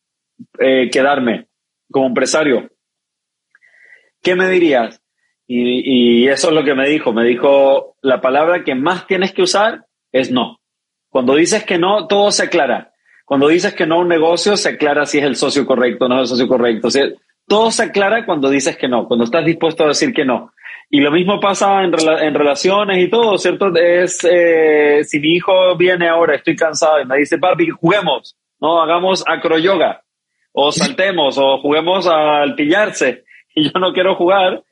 eh, que darme como empresario, ¿qué me dirías? Y, eso es lo que me dijo. Me dijo, la palabra que más tienes que usar es no. Cuando dices que no, todo se aclara. Cuando dices que no a un negocio, se aclara si es el socio correcto o no es el socio correcto. todo se aclara cuando dices que no, cuando estás dispuesto a decir que no. Y lo mismo pasa en, en relaciones y todo, ¿cierto? Es, eh, si mi hijo viene ahora, estoy cansado y me dice, papi, juguemos, ¿no? Hagamos acroyoga, o saltemos, o juguemos al pillarse, y yo no quiero jugar,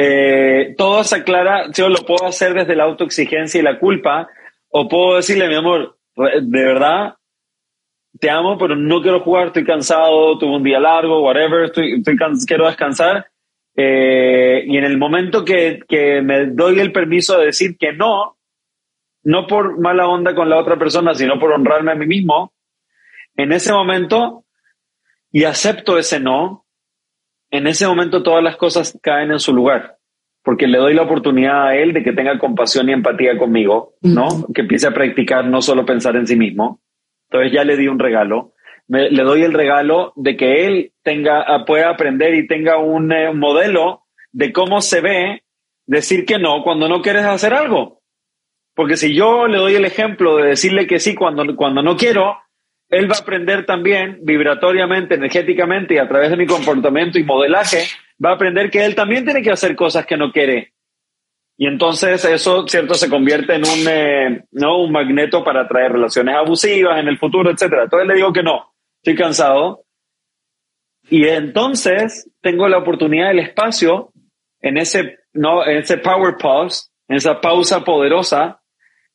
eh, todo se aclara, yo lo puedo hacer desde la autoexigencia y la culpa, o puedo decirle, mi amor, de verdad, te amo, pero no quiero jugar, estoy cansado, tuve un día largo, whatever, quiero descansar. Eh, y en el momento que me doy el permiso de decir que no, no por mala onda con la otra persona, sino por honrarme a mí mismo, en ese momento, y acepto ese no, en ese momento todas las cosas caen en su lugar, porque le doy la oportunidad a él de que tenga compasión y empatía conmigo, ¿no? Que empiece a practicar no solo pensar en sí mismo. Entonces ya le di un regalo. le doy el regalo de que él tenga, pueda aprender y tenga un eh, modelo de cómo se ve decir que no cuando no quieres hacer algo. Porque si yo le doy el ejemplo de decirle que sí cuando, cuando no quiero, él va a aprender también vibratoriamente, energéticamente y a través de mi comportamiento y modelaje, va a aprender que él también tiene que hacer cosas que no quiere. Y entonces eso, cierto, se convierte en un, eh, ¿no? un magneto para atraer relaciones abusivas en el futuro, etcétera. Entonces le digo que no, estoy cansado. Y entonces tengo la oportunidad, el espacio en ese, no, en ese power pause, en esa pausa poderosa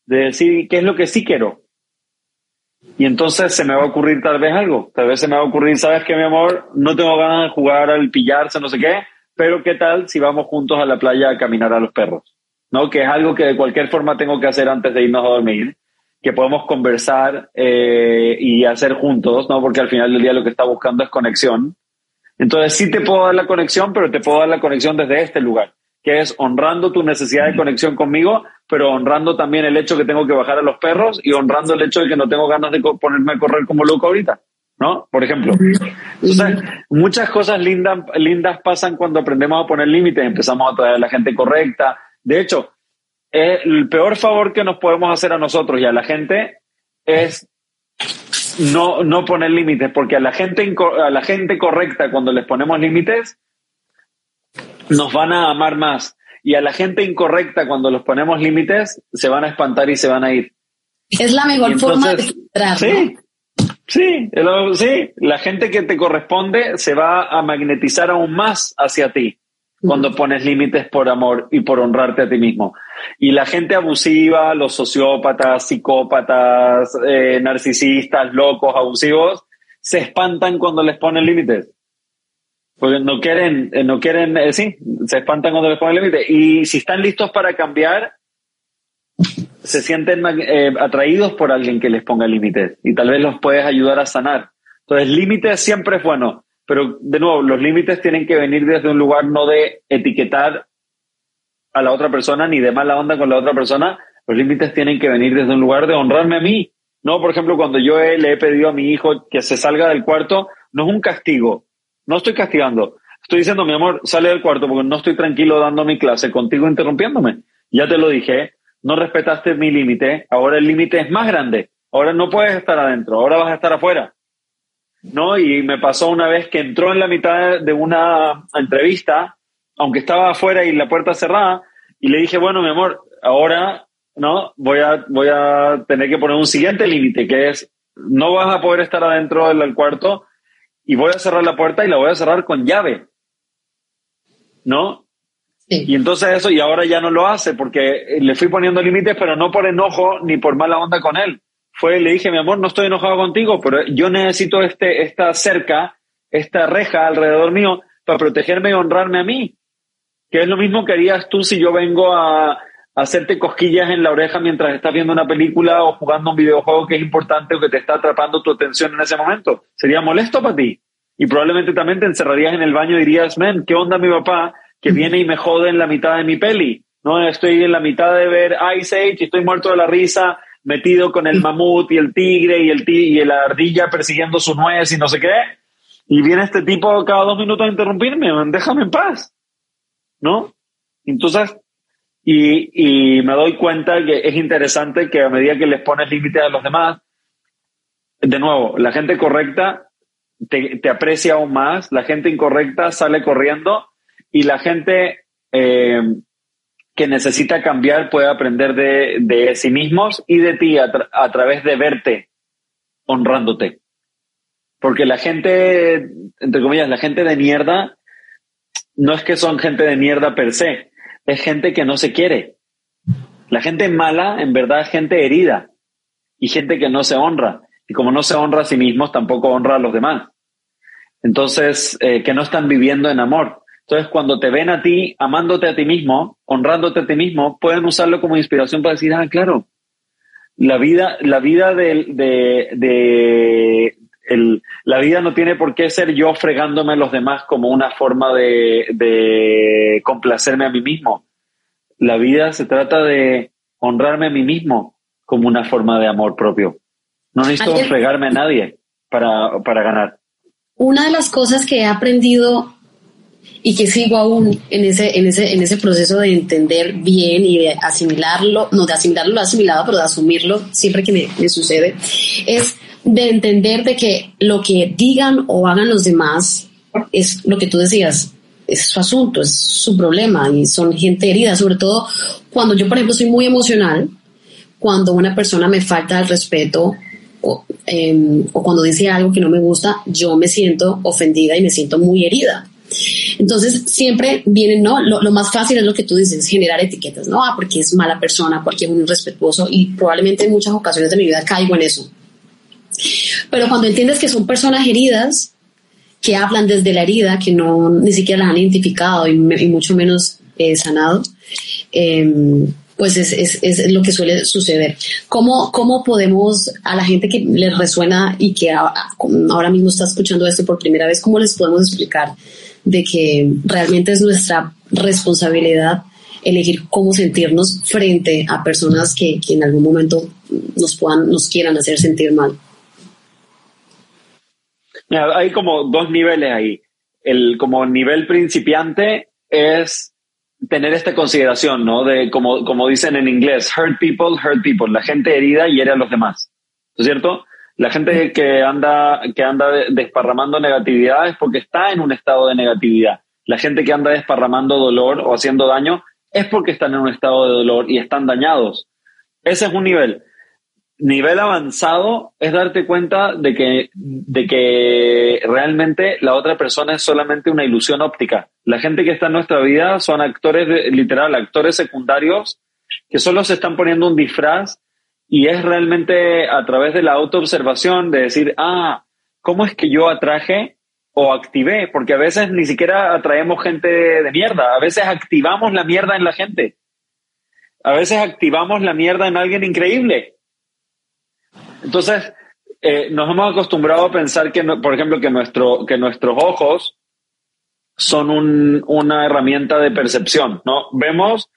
de decir qué es lo que sí quiero. Y entonces se me va a ocurrir tal vez algo. Tal vez se me va a ocurrir, sabes que mi amor, no tengo ganas de jugar al pillarse, no sé qué, pero qué tal si vamos juntos a la playa a caminar a los perros, ¿no? Que es algo que de cualquier forma tengo que hacer antes de irnos a dormir, que podemos conversar eh, y hacer juntos, ¿no? Porque al final del día lo que está buscando es conexión. Entonces sí te puedo dar la conexión, pero te puedo dar la conexión desde este lugar, que es honrando tu necesidad de conexión conmigo, pero honrando también el hecho que tengo que bajar a los perros y honrando el hecho de que no tengo ganas de ponerme a correr como loco ahorita. ¿no? Por ejemplo. muchas cosas lindas, lindas pasan cuando aprendemos a poner límites, empezamos a traer a la gente correcta. De hecho, el peor favor que nos podemos hacer a nosotros y a la gente es no, no poner límites, porque a la gente, a la gente correcta, cuando les ponemos límites, nos van a amar más. Y a la gente incorrecta, cuando los ponemos límites, se van a espantar y se van a ir. Es la mejor forma de entrar. Sí, Sí, sí, la gente que te corresponde se va a magnetizar aún más hacia ti cuando pones límites por amor y por honrarte a ti mismo. Y la gente abusiva, los sociópatas, psicópatas, eh, narcisistas, locos, abusivos, se espantan cuando les ponen límites. Porque no quieren, eh, no quieren, eh, sí, se espantan cuando les ponen límites. Y si están listos para cambiar, se sienten eh, atraídos por alguien que les ponga límites y tal vez los puedes ayudar a sanar. Entonces, límites siempre es bueno, pero de nuevo, los límites tienen que venir desde un lugar no de etiquetar a la otra persona ni de mala onda con la otra persona, los límites tienen que venir desde un lugar de honrarme a mí. No, por ejemplo, cuando yo le he pedido a mi hijo que se salga del cuarto, no es un castigo, no estoy castigando. Estoy diciendo, mi amor, sale del cuarto porque no estoy tranquilo dando mi clase contigo interrumpiéndome. Ya te lo dije, no respetaste mi límite, ahora el límite es más grande, ahora no puedes estar adentro, ahora vas a estar afuera. ¿No? Y me pasó una vez que entró en la mitad de una entrevista, aunque estaba afuera y la puerta cerrada, y le dije, bueno, mi amor, ahora, ¿no? Voy a, voy a tener que poner un siguiente límite, que es, no vas a poder estar adentro del cuarto y voy a cerrar la puerta y la voy a cerrar con llave. ¿No? Y entonces eso, y ahora ya no lo hace porque le fui poniendo límites, pero no por enojo ni por mala onda con él. Fue, le dije, mi amor, no estoy enojado contigo, pero yo necesito este, esta cerca, esta reja alrededor mío para protegerme y honrarme a mí. Que es lo mismo que harías tú si yo vengo a, hacerte cosquillas en la oreja mientras estás viendo una película o jugando un videojuego que es importante o que te está atrapando tu atención en ese momento. Sería molesto para ti. Y probablemente también te encerrarías en el baño y dirías, men, ¿qué onda mi papá? que viene y me jode en la mitad de mi peli. No estoy en la mitad de ver Ice Age y estoy muerto de la risa, metido con el mamut y el tigre y el y la ardilla persiguiendo su nuez y no sé qué. Y viene este tipo cada dos minutos a interrumpirme, déjame en paz. ¿No? Entonces, y, me doy cuenta que es interesante que a medida que les pones límites a los demás, de nuevo, la gente correcta te, aprecia aún más, la gente incorrecta sale corriendo y la gente eh, que necesita cambiar puede aprender de, sí mismos y de ti a, través de verte honrándote. Porque la gente, entre comillas, la gente de mierda, no es que son gente de mierda per se, es gente que no se quiere. La gente mala, en verdad, es gente herida y gente que no se honra. Y como no se honra a sí mismos, tampoco honra a los demás. Entonces, eh, que no están viviendo en amor. Entonces, cuando te ven a ti, amándote a ti mismo, honrándote a ti mismo, pueden usarlo como inspiración para decir, ah, claro, la vida, la vida de, de, el, la vida no tiene por qué ser yo fregándome a los demás como una forma de, de complacerme a mí mismo. La vida se trata de honrarme a mí mismo como una forma de amor propio. No necesito fregarme a nadie para, para ganar. Una de las cosas que he aprendido y que sigo aún en ese, en ese, en ese proceso de entender bien y de asimilarlo, no de asimilarlo lo asimilado, pero de asumirlo siempre que me, me sucede, es de entender de que lo que digan o hagan los demás es lo que tú decías, es su asunto, es su problema y son gente herida, sobre todo cuando yo, por ejemplo, soy muy emocional, cuando una persona me falta el respeto o, em, o cuando dice algo que no me gusta, yo me siento ofendida y me siento muy herida. Entonces, siempre vienen, ¿no? Lo, más fácil es lo que tú dices, generar etiquetas, ¿no? Ah, porque es mala persona, porque es muy irrespetuoso y probablemente en muchas ocasiones de mi vida caigo en eso. Pero cuando entiendes que son personas heridas, que hablan desde la herida, que no ni siquiera las han identificado y, mucho menos eh, sanado, em, pues es, es, es, lo que suele suceder. ¿Cómo, ¿Cómo podemos a la gente que les resuena y que ahora mismo está escuchando esto por primera vez, cómo les podemos explicar de que realmente es nuestra responsabilidad elegir cómo sentirnos frente a personas que, que en algún momento nos puedan, nos quieran hacer sentir mal? Hay como dos niveles ahí. El como nivel principiante es tener esta consideración, ¿no? De como, como dicen en inglés, hurt people, hurt people. La gente herida hiere a los demás. ¿No es cierto? La gente que anda, que anda desparramando negatividad es porque está en un estado de negatividad. La gente que anda desparramando dolor o haciendo daño es porque están en un estado de dolor y están dañados. Ese es un nivel nivel avanzado es darte cuenta de que, de que realmente la otra persona es solamente una ilusión óptica. La gente que está en nuestra vida son actores, literal, actores secundarios que solo se están poniendo un disfraz y es realmente a través de la autoobservación de decir, ah, ¿cómo es que yo atraje o activé? Porque a veces ni siquiera atraemos gente de mierda, a veces activamos la mierda en la gente. A veces activamos la mierda en alguien increíble. Entonces, eh, nos hemos acostumbrado a pensar que, por ejemplo, que, que nuestros ojos son una herramienta de percepción, ¿no? Vemos,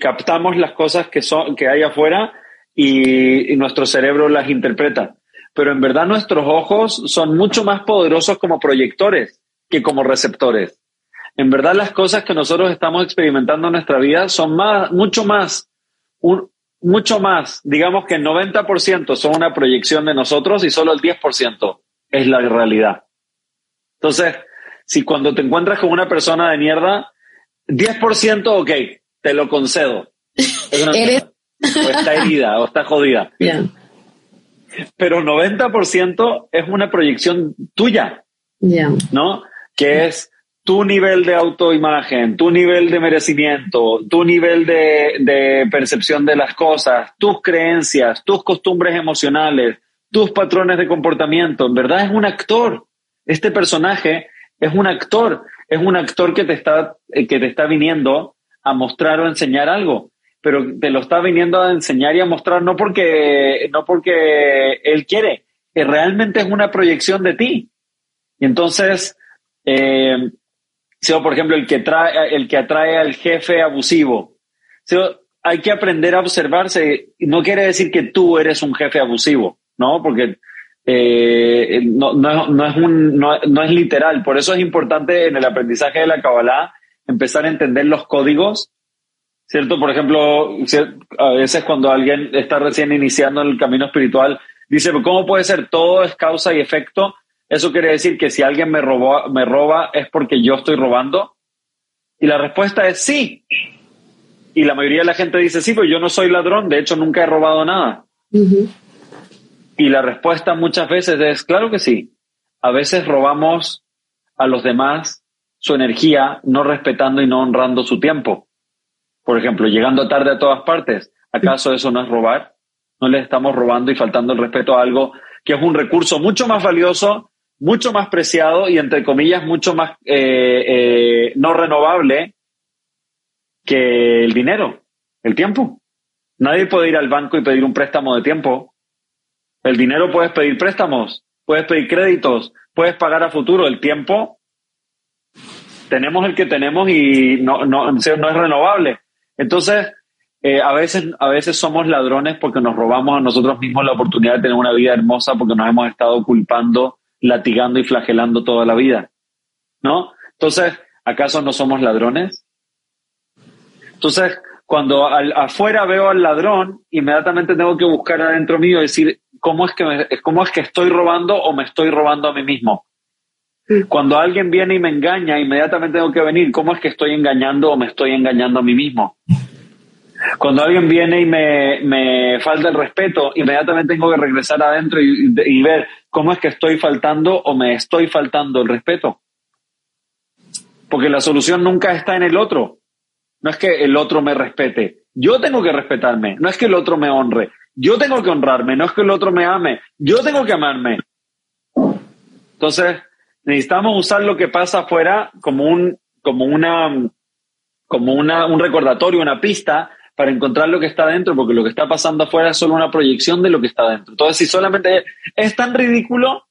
captamos las cosas que, son, que hay afuera y, nuestro cerebro las interpreta. Pero en verdad nuestros ojos son mucho más poderosos como proyectores que como receptores. En verdad las cosas que nosotros estamos experimentando en nuestra vida son más, mucho más un, mucho más, digamos que el 90% son una proyección de nosotros y solo el 10% es la realidad. Entonces, si cuando te encuentras con una persona de mierda, 10%, ok, te lo concedo. o está herida o está jodida. Pero 90% es una proyección tuya. ¿No? Que es tu nivel de autoimagen, tu nivel de merecimiento, tu nivel de, percepción de las cosas, tus creencias, tus costumbres emocionales, tus patrones de comportamiento. En verdad es un actor. Este personaje es un actor. Es un actor que te está, eh, que te está viniendo a mostrar o enseñar algo. Pero te lo está viniendo a enseñar y a mostrar no porque, no porque él quiere, que realmente es una proyección de ti. Y entonces, eh, por ejemplo, el que, trae, el que atrae al jefe abusivo. hay que aprender a observarse. No quiere decir que tú eres un jefe abusivo, ¿no? Porque eh, no, no, es un, no, es literal. Por eso es importante en el aprendizaje de la Kabbalah empezar a entender los códigos, ¿cierto? Por ejemplo, a veces cuando alguien está recién iniciando el camino espiritual, dice, ¿cómo puede ser todo es causa y efecto? ¿Eso quiere decir que si alguien me, robó, me roba es porque yo estoy robando? Y la respuesta es sí. Y la mayoría de la gente dice, sí, pero yo no soy ladrón, de hecho nunca he robado nada. Y la respuesta muchas veces es, claro que sí. A veces robamos a los demás su energía, no respetando y no honrando su tiempo. Por ejemplo, llegando tarde a todas partes. ¿Acaso eso no es robar? No le estamos robando y faltando el respeto a algo que es un recurso mucho más valioso mucho más preciado y entre comillas mucho más eh, eh, no renovable que el dinero, el tiempo. Nadie puede ir al banco y pedir un préstamo de tiempo. El dinero puedes pedir préstamos, puedes pedir créditos, puedes pagar a futuro. El tiempo, tenemos el que tenemos y no, no, es renovable. Entonces, Eh, a, veces, a veces somos ladrones porque nos robamos a nosotros mismos la oportunidad de tener una vida hermosa porque nos hemos estado culpando, latigando y flagelando toda la vida. ¿No? Entonces, ¿acaso no somos ladrones? Entonces, cuando afuera veo al ladrón, inmediatamente tengo que buscar adentro mío y decir, ¿cómo es, que ¿cómo es que estoy robando o me estoy robando a mí mismo? Cuando alguien viene y me engaña, inmediatamente tengo que venir, ¿cómo es que estoy engañando o me estoy engañando a mí mismo? Cuando alguien viene y me, me falta el respeto, inmediatamente tengo que regresar adentro y, y ver cómo es que estoy faltando o me estoy faltando el respeto. Porque la solución nunca está en el otro. No es que el otro me respete. Yo tengo que respetarme. No es que el otro me honre. Yo tengo que honrarme. No es que el otro me ame. Yo tengo que amarme. Entonces, necesitamos usar lo que pasa afuera como un, como una, como una, un recordatorio, una pista para encontrar lo que está dentro, porque lo que está pasando afuera es solo una proyección de lo que está dentro. Entonces, si solamente es tan ridículo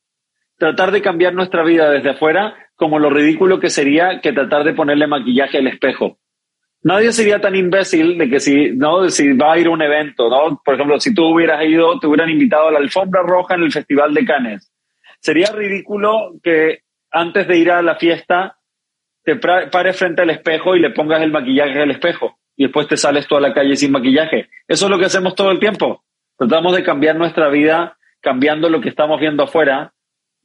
tratar de cambiar nuestra vida desde afuera como lo ridículo que sería que tratar de ponerle maquillaje al espejo. Nadie sería tan imbécil de que si, ¿no? si va a ir a un evento, ¿no? Por ejemplo, si tú hubieras ido, te hubieran invitado a la alfombra roja en el Festival de Cannes. Sería ridículo que antes de ir a la fiesta te pares frente al espejo y le pongas el maquillaje al espejo y después te sales toda la calle sin maquillaje. Eso es lo que hacemos todo el tiempo. Tratamos de cambiar nuestra vida cambiando lo que estamos viendo afuera,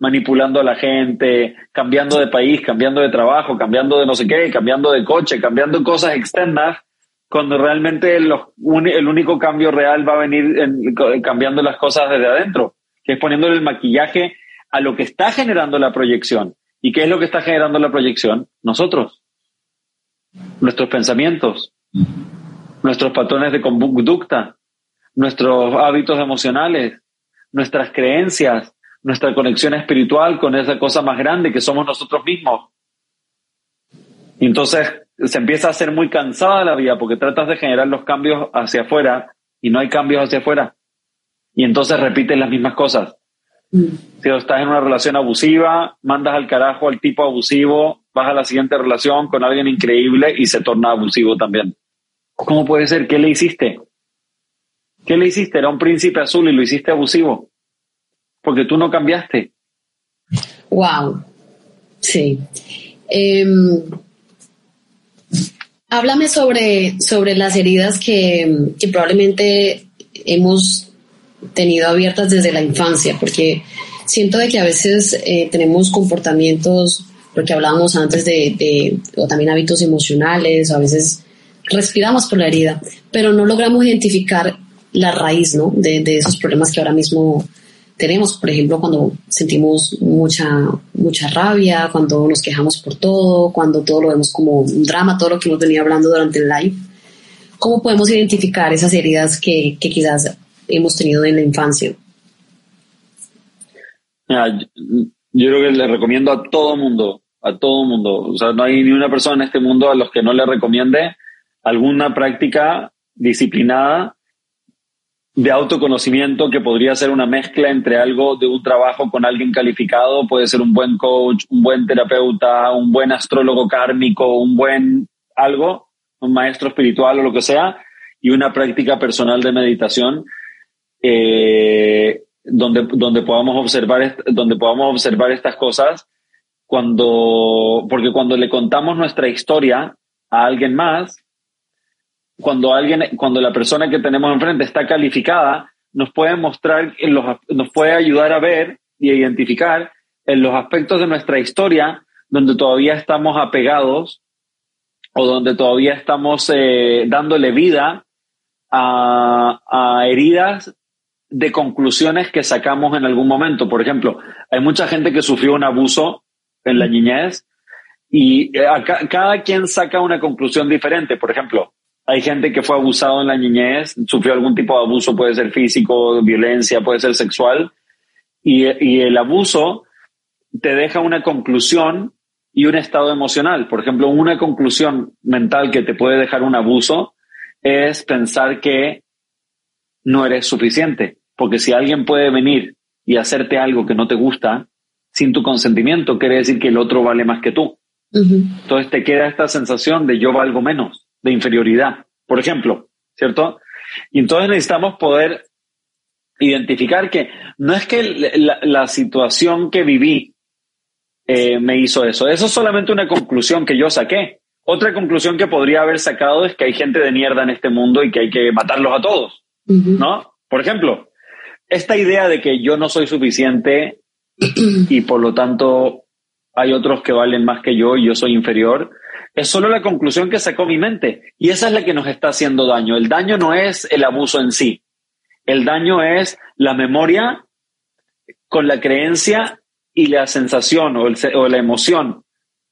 manipulando a la gente, cambiando de país, cambiando de trabajo, cambiando de no sé qué, cambiando de coche, cambiando cosas externas, cuando realmente el único cambio real va a venir cambiando las cosas desde adentro, que es poniéndole el maquillaje a lo que está generando la proyección. ¿Y qué es lo que está generando la proyección? Nosotros. Nuestros pensamientos, nuestros patrones de conducta, nuestros hábitos emocionales, nuestras creencias, nuestra conexión espiritual con esa cosa más grande que somos nosotros mismos. Y entonces se empieza a ser muy cansada la vida porque tratas de generar los cambios hacia afuera y no hay cambios hacia afuera. Y entonces repites las mismas cosas. Mm. Si estás en una relación abusiva, mandas al carajo al tipo abusivo, vas a la siguiente relación con alguien increíble y se torna abusivo también. ¿Cómo puede ser? ¿Qué le hiciste? ¿Qué le hiciste? Era un príncipe azul y lo hiciste abusivo. Porque tú no cambiaste. Wow. Sí. Em, háblame sobre, sobre las heridas que, que probablemente hemos tenido abiertas desde la infancia, porque siento de que a veces eh, tenemos comportamientos, lo que hablábamos antes de, o también hábitos emocionales, a veces respiramos por la herida, pero no logramos identificar la raíz ¿no? de, de esos problemas que ahora mismo tenemos, por ejemplo, cuando sentimos mucha, mucha rabia, cuando nos quejamos por todo, cuando todo lo vemos como un drama, todo lo que hemos venido hablando durante el live. ¿Cómo podemos identificar esas heridas que, que quizás hemos tenido en la infancia? yo creo que le recomiendo a todo mundo, a todo mundo. O sea, no hay ni una persona en este mundo a los que no le recomiende alguna práctica disciplinada de autoconocimiento que podría ser una mezcla entre algo de un trabajo con alguien calificado, puede ser un buen coach, un buen terapeuta, un buen astrólogo kármico, un buen algo, un maestro espiritual o lo que sea, y una práctica personal de meditación eh, donde, donde, podamos observar, donde podamos observar estas cosas cuando, porque cuando le contamos nuestra historia a alguien más, cuando alguien, cuando la persona que tenemos enfrente está calificada, nos puede mostrar, los, nos puede ayudar a ver y a identificar en los aspectos de nuestra historia donde todavía estamos apegados o donde todavía estamos eh, dándole vida a, a, heridas de conclusiones que sacamos en algún momento. Por ejemplo, hay mucha gente que sufrió un abuso en la niñez y eh, cada quien saca una conclusión diferente. Por ejemplo, hay gente que fue abusado en la niñez, sufrió algún tipo de abuso, puede ser físico, violencia, puede ser sexual, y, y el abuso te deja una conclusión y un estado emocional. Por ejemplo, una conclusión mental que te puede dejar un abuso es pensar que no eres suficiente. Porque si alguien puede venir y hacerte algo que no te gusta sin tu consentimiento, quiere decir que el otro vale más que tú. Entonces te queda esta sensación de yo valgo menos, de inferioridad. Por ejemplo, ¿cierto? Y entonces necesitamos poder identificar que no es que la, situación que viví eh, me hizo eso, eso es solamente una conclusión que yo saqué. Otra conclusión que podría haber sacado es que hay gente de mierda en este mundo y que hay que matarlos a todos, ¿no? Por ejemplo, esta idea de que yo no soy suficiente y por lo tanto hay otros que valen más que yo y yo soy inferior, es solo la conclusión que sacó mi mente. Y esa es la que nos está haciendo daño. El daño no es el abuso en sí. El daño es la memoria con la creencia y la sensación o, la emoción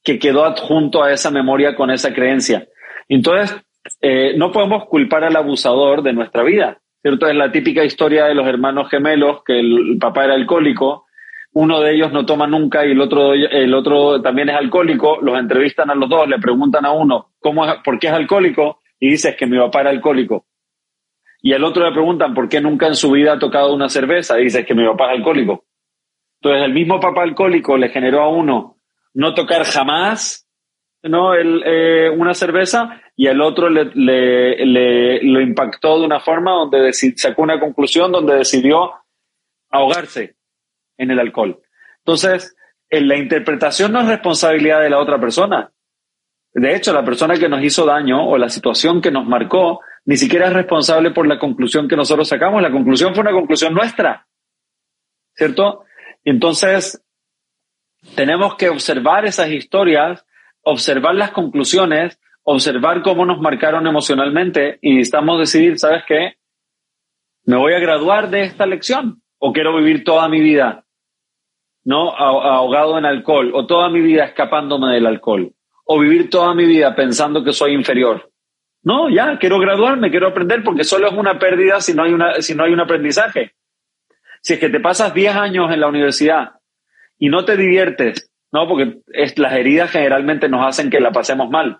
que quedó adjunto a esa memoria con esa creencia. Entonces, eh, no podemos culpar al abusador de nuestra vida. ¿cierto? Es la típica historia de los hermanos gemelos, que el, papá era alcohólico, uno de ellos no toma nunca y el otro, el otro también es alcohólico, los entrevistan a los dos, le preguntan a uno, ¿cómo es, ¿por qué es alcohólico? Y dice, es que mi papá era alcohólico. Y al otro le preguntan, ¿por qué nunca en su vida ha tocado una cerveza? Y dice, es que mi papá es alcohólico. Entonces el mismo papá alcohólico le generó a uno no tocar jamás ¿no? El, eh, una cerveza y el otro le, le, lo impactó de una forma donde sacó una conclusión donde decidió ahogarse en el alcohol. Entonces, en la interpretación no es responsabilidad de la otra persona. De hecho, la persona que nos hizo daño o la situación que nos marcó ni siquiera es responsable por la conclusión que nosotros sacamos. La conclusión fue una conclusión nuestra. ¿Cierto? Entonces, tenemos que observar esas historias, observar las conclusiones, observar cómo nos marcaron emocionalmente y necesitamos decidir, ¿sabes qué? Me voy a graduar de esta lección o quiero vivir toda mi vida, ¿no? Ahogado en alcohol o toda mi vida escapándome del alcohol o vivir toda mi vida pensando que soy inferior. No, ya, quiero graduarme, quiero aprender porque solo es una pérdida si no hay, una, si no hay un aprendizaje. Si es que te pasas 10 años en la universidad y no te diviertes, ¿no? Porque las heridas generalmente nos hacen que la pasemos mal.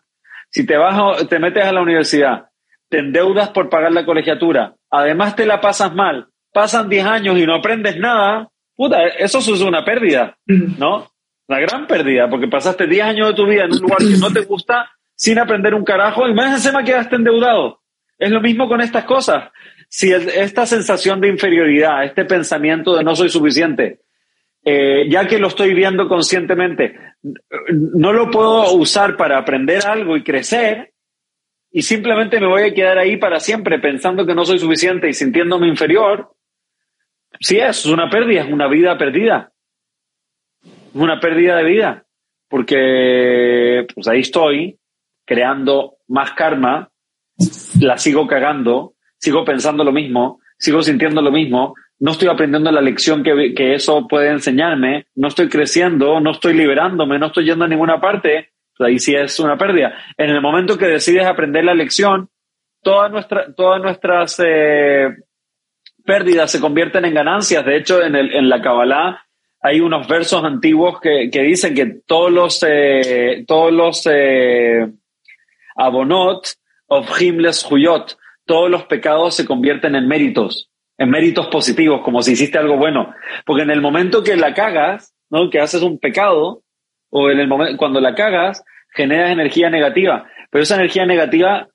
Si te vas, te metes a la universidad, te endeudas por pagar la colegiatura, además te la pasas mal, pasan 10 años y no aprendes nada, puta, eso es una pérdida, ¿no? Una gran pérdida, porque pasaste 10 años de tu vida en un lugar que no te gusta sin aprender un carajo y más encima quedaste endeudado. Es lo mismo con estas cosas. Si esta sensación de inferioridad, este pensamiento de no soy suficiente, eh, ya que lo estoy viendo conscientemente, no lo puedo usar para aprender algo y crecer y simplemente me voy a quedar ahí para siempre pensando que no soy suficiente y sintiéndome inferior. Sí, es una pérdida, es una vida perdida. Es una pérdida de vida. Porque pues ahí estoy creando más karma, la sigo cagando, sigo pensando lo mismo, sigo sintiendo lo mismo, no estoy aprendiendo la lección que, que, eso puede enseñarme, no estoy creciendo, no estoy liberándome, no estoy yendo a ninguna parte, pues ahí sí es una pérdida. En el momento que decides aprender la lección, todas, nuestra, todas nuestras eh, pérdidas se convierten en ganancias. De hecho, en, el, en la Kabbalah hay unos versos antiguos que, que dicen que todos los, eh, todos los eh, abonot of himles huyot, todos los pecados se convierten en méritos en méritos positivos, como si hiciste algo bueno. Porque en el momento que la cagas, ¿no? Que haces un pecado, o en el momento, cuando la cagas, generas energía negativa. Pero esa energía negativa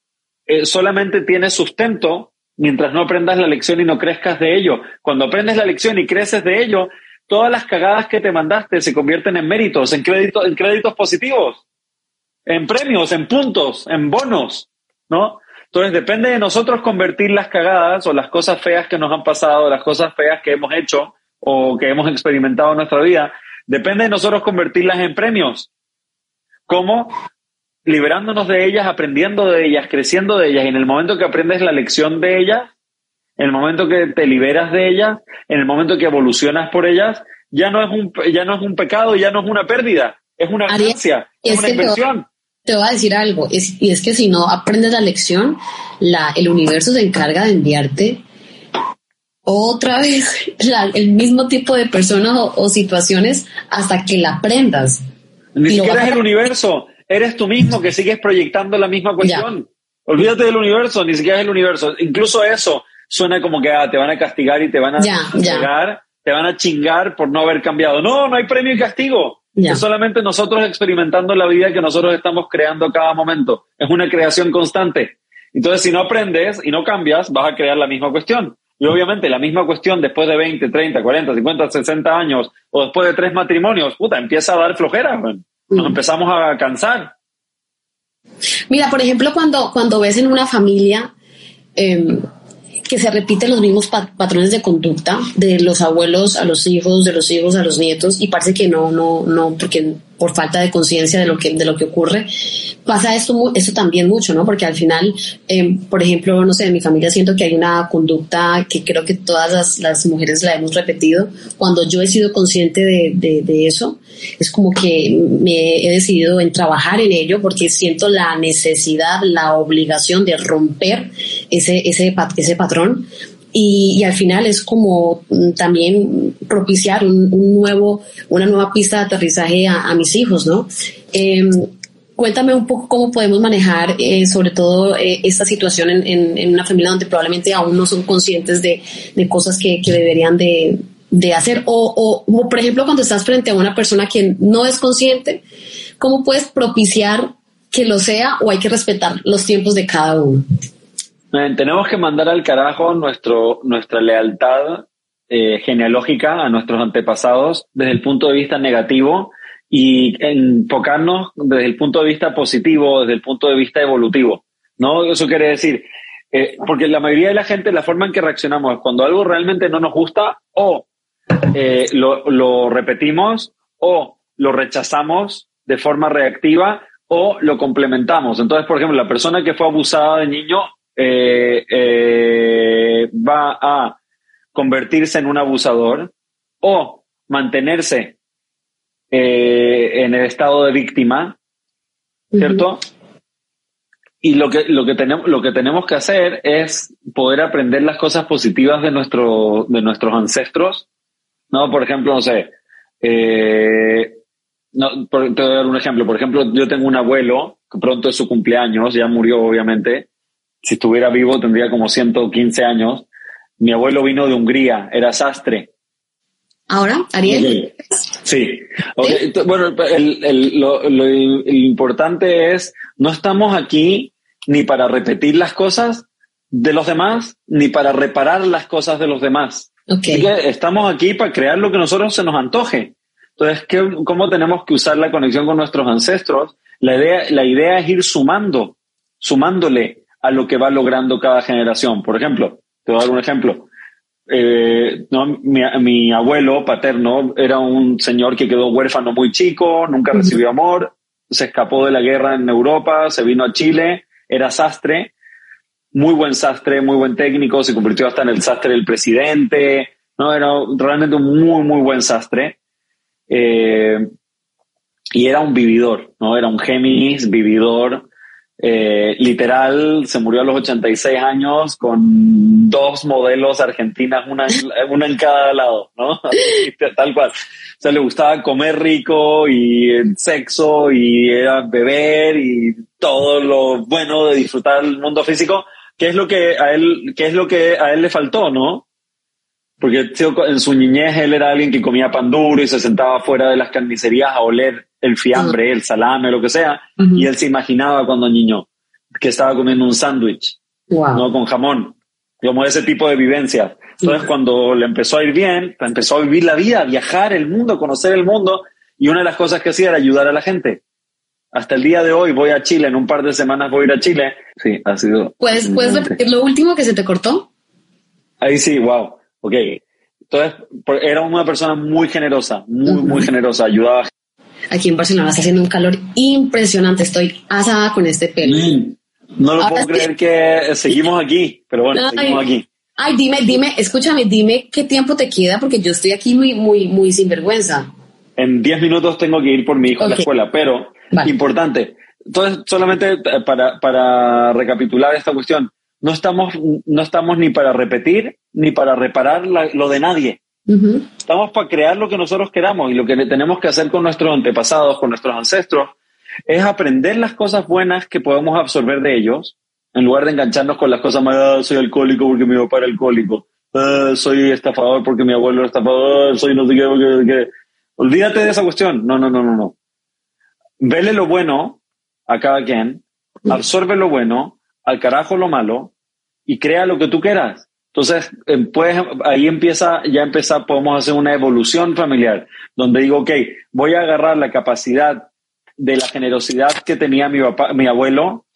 eh, solamente tiene sustento mientras no aprendas la lección y no crezcas de ello. Cuando aprendes la lección y creces de ello, todas las cagadas que te mandaste se convierten en méritos, en créditos, en créditos positivos, en premios, en puntos, en bonos, ¿no? Entonces depende de nosotros convertir las cagadas o las cosas feas que nos han pasado, las cosas feas que hemos hecho o que hemos experimentado en nuestra vida, depende de nosotros convertirlas en premios. ¿Cómo? Liberándonos de ellas, aprendiendo de ellas, creciendo de ellas. Y en el momento que aprendes la lección de ellas, en el momento que te liberas de ellas, en el momento que evolucionas por ellas, ya no es un, ya no es un pecado, ya no es una pérdida, es una ganancia, es, una inversión te voy a decir algo, y es que si no aprendes la lección, la, el universo se encarga de enviarte otra vez el mismo tipo de personas o, situaciones hasta que la aprendas. Ni siquiera es el universo, eres tú mismo que sigues proyectando la misma cuestión. Olvídate del universo, ni siquiera es el universo. Incluso eso suena como que ah, te van a castigar y te van a te van a chingar por no haber cambiado. No, no hay premio y castigo. Es solamente nosotros experimentando la vida que nosotros estamos creando cada momento. Es una creación constante. Entonces, si no aprendes y no cambias, vas a crear la misma cuestión. Y obviamente la misma cuestión después de 20, 30, 40, 50, 60 años o después de tres matrimonios, puta, empieza a dar flojera. Nos empezamos a cansar. Mira, por ejemplo, cuando, cuando ves en una familia em, que se repiten los mismos patrones de conducta de los abuelos a los hijos, de los hijos a los nietos, y parece que no, no, no, porque por falta de conciencia de lo que de lo que ocurre pasa esto eso también mucho no porque al final em, por ejemplo no sé en mi familia siento que hay una conducta que creo que todas las, mujeres la hemos repetido. Cuando yo he sido consciente de, de, eso es como que me he decidido en trabajar en ello porque siento la necesidad la obligación de romper ese ese ese patrón y, al final es como mm, también propiciar un, nuevo, una nueva pista de aterrizaje a, mis hijos, ¿no? Em, cuéntame un poco cómo podemos manejar eh, sobre todo eh, esta situación en, una familia donde probablemente aún no son conscientes de, cosas que, deberían de, hacer o, o, por ejemplo cuando estás frente a una persona que no es consciente, ¿cómo puedes propiciar que lo sea o hay que respetar los tiempos de cada uno? Tenemos que mandar al carajo nuestro, nuestra lealtad eh, genealógica a nuestros antepasados desde el punto de vista negativo y enfocarnos desde el punto de vista positivo, desde el punto de vista evolutivo. ¿no? Eso quiere decir, eh, porque la mayoría de la gente, la forma en que reaccionamos es cuando algo realmente no nos gusta, o eh, lo repetimos, o lo rechazamos de forma reactiva, o lo complementamos. Entonces, por ejemplo, la persona que fue abusada de niño eh, eh, va a convertirse en un abusador o mantenerse eh, en el estado de víctima, ¿cierto? Y lo que, lo, que tenemos, lo que tenemos que hacer es poder aprender las cosas positivas de, nuestro, de nuestros ancestros. ¿no? Por ejemplo, no sé, no, te voy a dar un ejemplo. Por ejemplo, yo tengo un abuelo, que pronto es su cumpleaños, ya murió obviamente, si estuviera vivo tendría como 115 años. Mi abuelo vino de Hungría, era sastre. ¿Ahora, Ariel? Sí. Bueno, lo, importante es, no estamos aquí ni para repetir las cosas de los demás, ni para reparar las cosas de los demás. estamos aquí para crear lo que nosotros se nos antoje. Entonces, ¿cómo tenemos que usar la conexión con nuestros ancestros? La idea, la idea es ir sumando, sumándole a lo que va logrando cada generación. Por ejemplo, te voy a dar un ejemplo. Eh, no, mi, abuelo paterno era un señor que quedó huérfano muy chico, nunca recibió amor, se escapó de la guerra en Europa, se vino a Chile, era sastre, muy buen sastre, muy buen técnico, se convirtió hasta en el sastre del presidente, no era realmente un muy, muy buen sastre. Eh, y era un vividor, ¿no? Era un Géminis, vividor, eh, literal, se murió a los 86 años con dos modelos argentinas, una, una en cada lado, ¿no? Tal cual. O sea, le gustaba comer rico y sexo y era beber y todo lo bueno de disfrutar el mundo físico, ¿Qué es lo que a él, qué es lo que a él le faltó, ¿no? Porque en su niñez él era alguien que comía pan duro y se sentaba fuera de las carnicerías a oler el fiambre, el salame, lo que sea, y él se imaginaba cuando niño que estaba comiendo un sándwich, ¿no? Con jamón, como ese tipo de vivencia. Entonces, cuando le empezó a ir bien, empezó a vivir la vida, a viajar el mundo, conocer el mundo, y una de las cosas que hacía era ayudar a la gente. Hasta el día de hoy voy a Chile, en un par de semanas voy a ir a Chile. Sí, ha sido. ¿Puedes, ¿puedes repetir lo último que se te cortó? Ahí sí, wow. Ok. Entonces, era una persona muy generosa, muy, muy generosa, ayudaba a Aquí en Barcelona está haciendo un calor impresionante. Estoy asada con este pelo. Mm, no lo puedo creer que seguimos aquí, pero bueno, seguimos aquí. Ay, dime, dime, escúchame, dime qué tiempo te queda porque yo estoy aquí muy, muy, muy sinvergüenza. En 10 minutos tengo que ir por mi hijo a la escuela, pero importante. Entonces, solamente para, para recapitular esta cuestión, no estamos, no estamos ni para repetir ni para reparar lo de nadie. Estamos para crear lo que nosotros queramos y lo que tenemos que hacer con nuestros antepasados, con nuestros ancestros, es aprender las cosas buenas que podemos absorber de ellos, en lugar de engancharnos con las cosas malas, ah, soy alcohólico porque mi papá era alcohólico, ah, soy estafador porque mi abuelo era estafador, soy no sé qué, porque, Olvídate de esa cuestión. No, no, no, no, no. Vele lo bueno a cada quien, absorbe lo bueno, al carajo lo malo y crea lo que tú quieras. Entonces, eh, pues ahí empieza, ya empieza, podemos hacer una evolución familiar, donde digo, ok, voy a agarrar la capacidad de la generosidad que tenía mi papá, mi abuelo,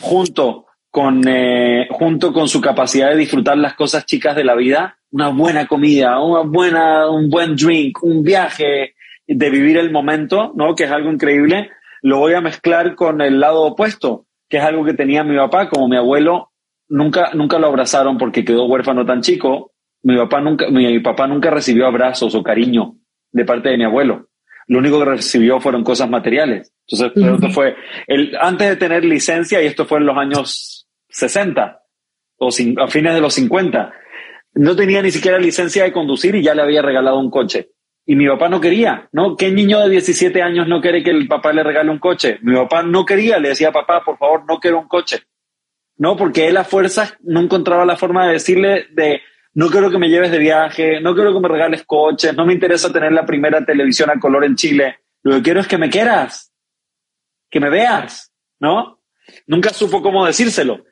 junto con, eh, junto con su capacidad de disfrutar las cosas chicas de la vida, una buena comida, una buena, un buen drink, un viaje, de vivir el momento, ¿no? Que es algo increíble, lo voy a mezclar con el lado opuesto, que es algo que tenía mi papá, como mi abuelo nunca, nunca lo abrazaron porque quedó huérfano tan chico, mi papá nunca, mi papá nunca recibió abrazos o cariño de parte de mi abuelo. Lo único que recibió fueron cosas materiales. Entonces, esto fue, el, antes de tener licencia, y esto fue en los años 60 o a fines de los 50, no tenía ni siquiera licencia de conducir y ya le había regalado un coche. Y mi papá no quería, ¿no? ¿Qué niño de 17 años no quiere que el papá le regale un coche? Mi papá no quería, le decía, papá, por favor, no quiero un coche. No, porque él a fuerzas no encontraba la forma de decirle de, no quiero que me lleves de viaje, no quiero que me regales coches, no me interesa tener la primera televisión a color en Chile. Lo que quiero es que me quieras, que me veas, ¿no? Nunca supo cómo decírselo.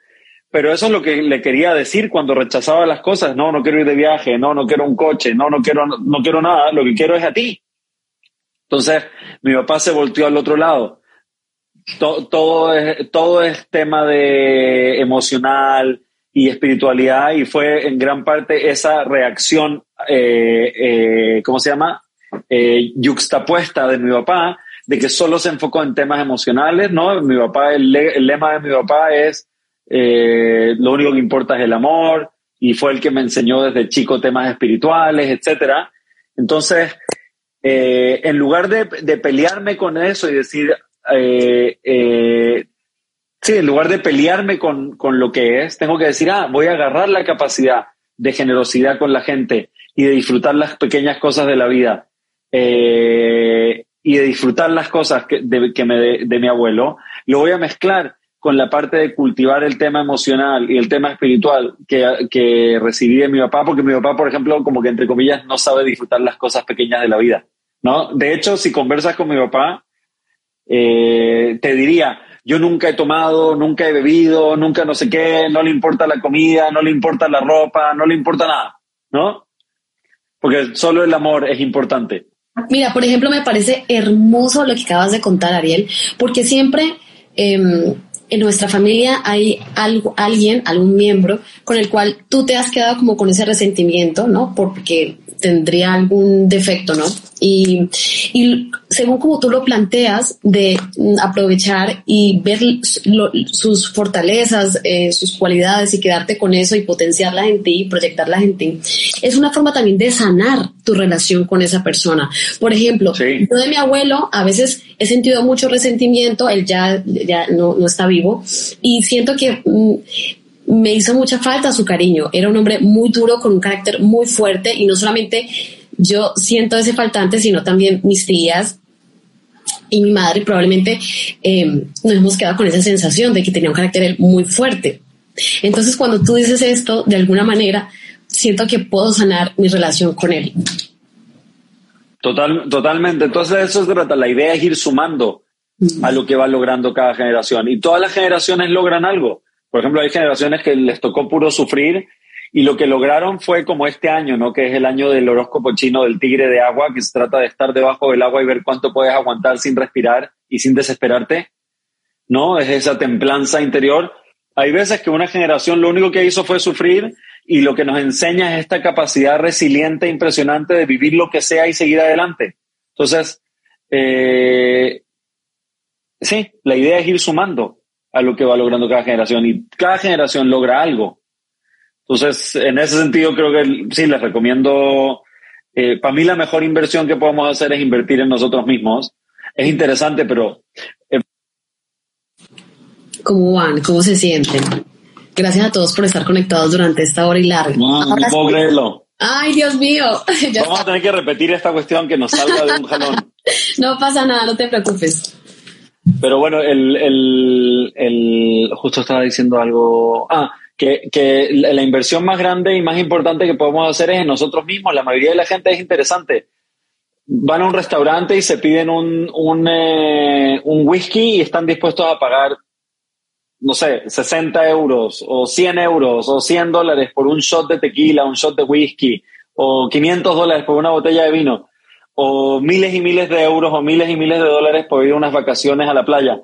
Pero eso es lo que le quería decir cuando rechazaba las cosas. No, no quiero ir de viaje, no, no quiero un coche, no, no quiero, no quiero nada, lo que quiero es a ti. Entonces, mi papá se volteó al otro lado. Todo, todo, es, todo es tema de emocional y espiritualidad y fue en gran parte esa reacción, eh, eh, ¿cómo se llama? Eh, yuxtapuesta de mi papá, de que solo se enfocó en temas emocionales, ¿no? Mi papá, el lema de mi papá es eh, lo único que importa es el amor, y fue el que me enseñó desde chico temas espirituales, etcétera. Entonces, eh, en lugar de, pelearme con eso y decir, eh, sí, en lugar de pelearme con, con, lo que es, tengo que decir, ah, voy a agarrar la capacidad de generosidad con la gente y de disfrutar las pequeñas cosas de la vida y de disfrutar las cosas que, de, que me de mi abuelo, lo voy a mezclar con la parte de cultivar el tema emocional y el tema espiritual que, que recibí de mi papá, porque mi papá, por ejemplo, como que entre comillas no sabe disfrutar las cosas pequeñas de la vida, ¿no? De hecho, si conversas con mi papá, eh, te diría, yo nunca he tomado, nunca he bebido, nunca no sé qué, no le importa la comida, no le importa la ropa, no le importa nada, ¿no? Porque solo el amor es importante. Mira, por ejemplo, me parece hermoso lo que acabas de contar, Ariel, porque siempre em, en nuestra familia hay algo, alguien, algún miembro con el cual tú te has quedado como con ese resentimiento, ¿no? Porque tendría algún defecto, ¿no? Y, y según como tú lo planteas, de aprovechar y ver sus fortalezas, eh, sus cualidades y quedarte con eso y potenciarlas en ti y proyectarlas en ti, es una forma también de sanar tu relación con esa persona. Por ejemplo, yo de mi abuelo a veces he sentido mucho resentimiento, él ya, ya no, no está vivo, y siento que... Mm, me hizo mucha falta su cariño. Era un hombre muy duro, con un carácter muy fuerte y no solamente yo siento ese faltante, sino también mis tías y mi madre probablemente em, nos hemos quedado con esa sensación de que tenía un carácter muy fuerte. Entonces, cuando tú dices esto, de alguna manera, siento que puedo sanar mi relación con él. Total, totalmente. Entonces, eso se trata. La idea es ir sumando a lo que va logrando cada generación. Y todas las generaciones logran algo. Por ejemplo, hay generaciones que les tocó puro sufrir y lo que lograron fue como este año, ¿no? Que es el año del horóscopo chino del tigre de agua, que se trata de estar debajo del agua y ver cuánto puedes aguantar sin respirar y sin desesperarte, ¿no? Es esa templanza interior. Hay veces que una generación lo único que hizo fue sufrir y lo que nos enseña es esta capacidad resiliente, impresionante de vivir lo que sea y seguir adelante. Entonces, eh, sí, la idea es ir sumando a lo que va logrando cada generación y cada generación logra algo. Entonces, en ese sentido, creo que sí, les recomiendo, eh, para mí la mejor inversión que podemos hacer es invertir en nosotros mismos. Es interesante, pero... Eh, ¿Cómo van? ¿Cómo se sienten? Gracias a todos por estar conectados durante esta hora y larga. No, no puedo creerlo. Ay, Dios mío. Vamos a tener que repetir esta cuestión que nos salga de un jalón. no pasa nada, no te preocupes. Pero bueno, el, el, el, justo estaba diciendo algo. Ah, que, la inversión más grande y más importante que podemos hacer es en nosotros mismos. La mayoría de la gente es interesante. Van a un restaurante y se piden un, un, eh, un whisky y están dispuestos a pagar no sé, 60 euros o 100 euros o 100 dólares por un shot de tequila, un shot de whisky o 500 dólares por una botella de vino o miles y miles de euros o miles y miles de dólares por ir a unas vacaciones a la playa.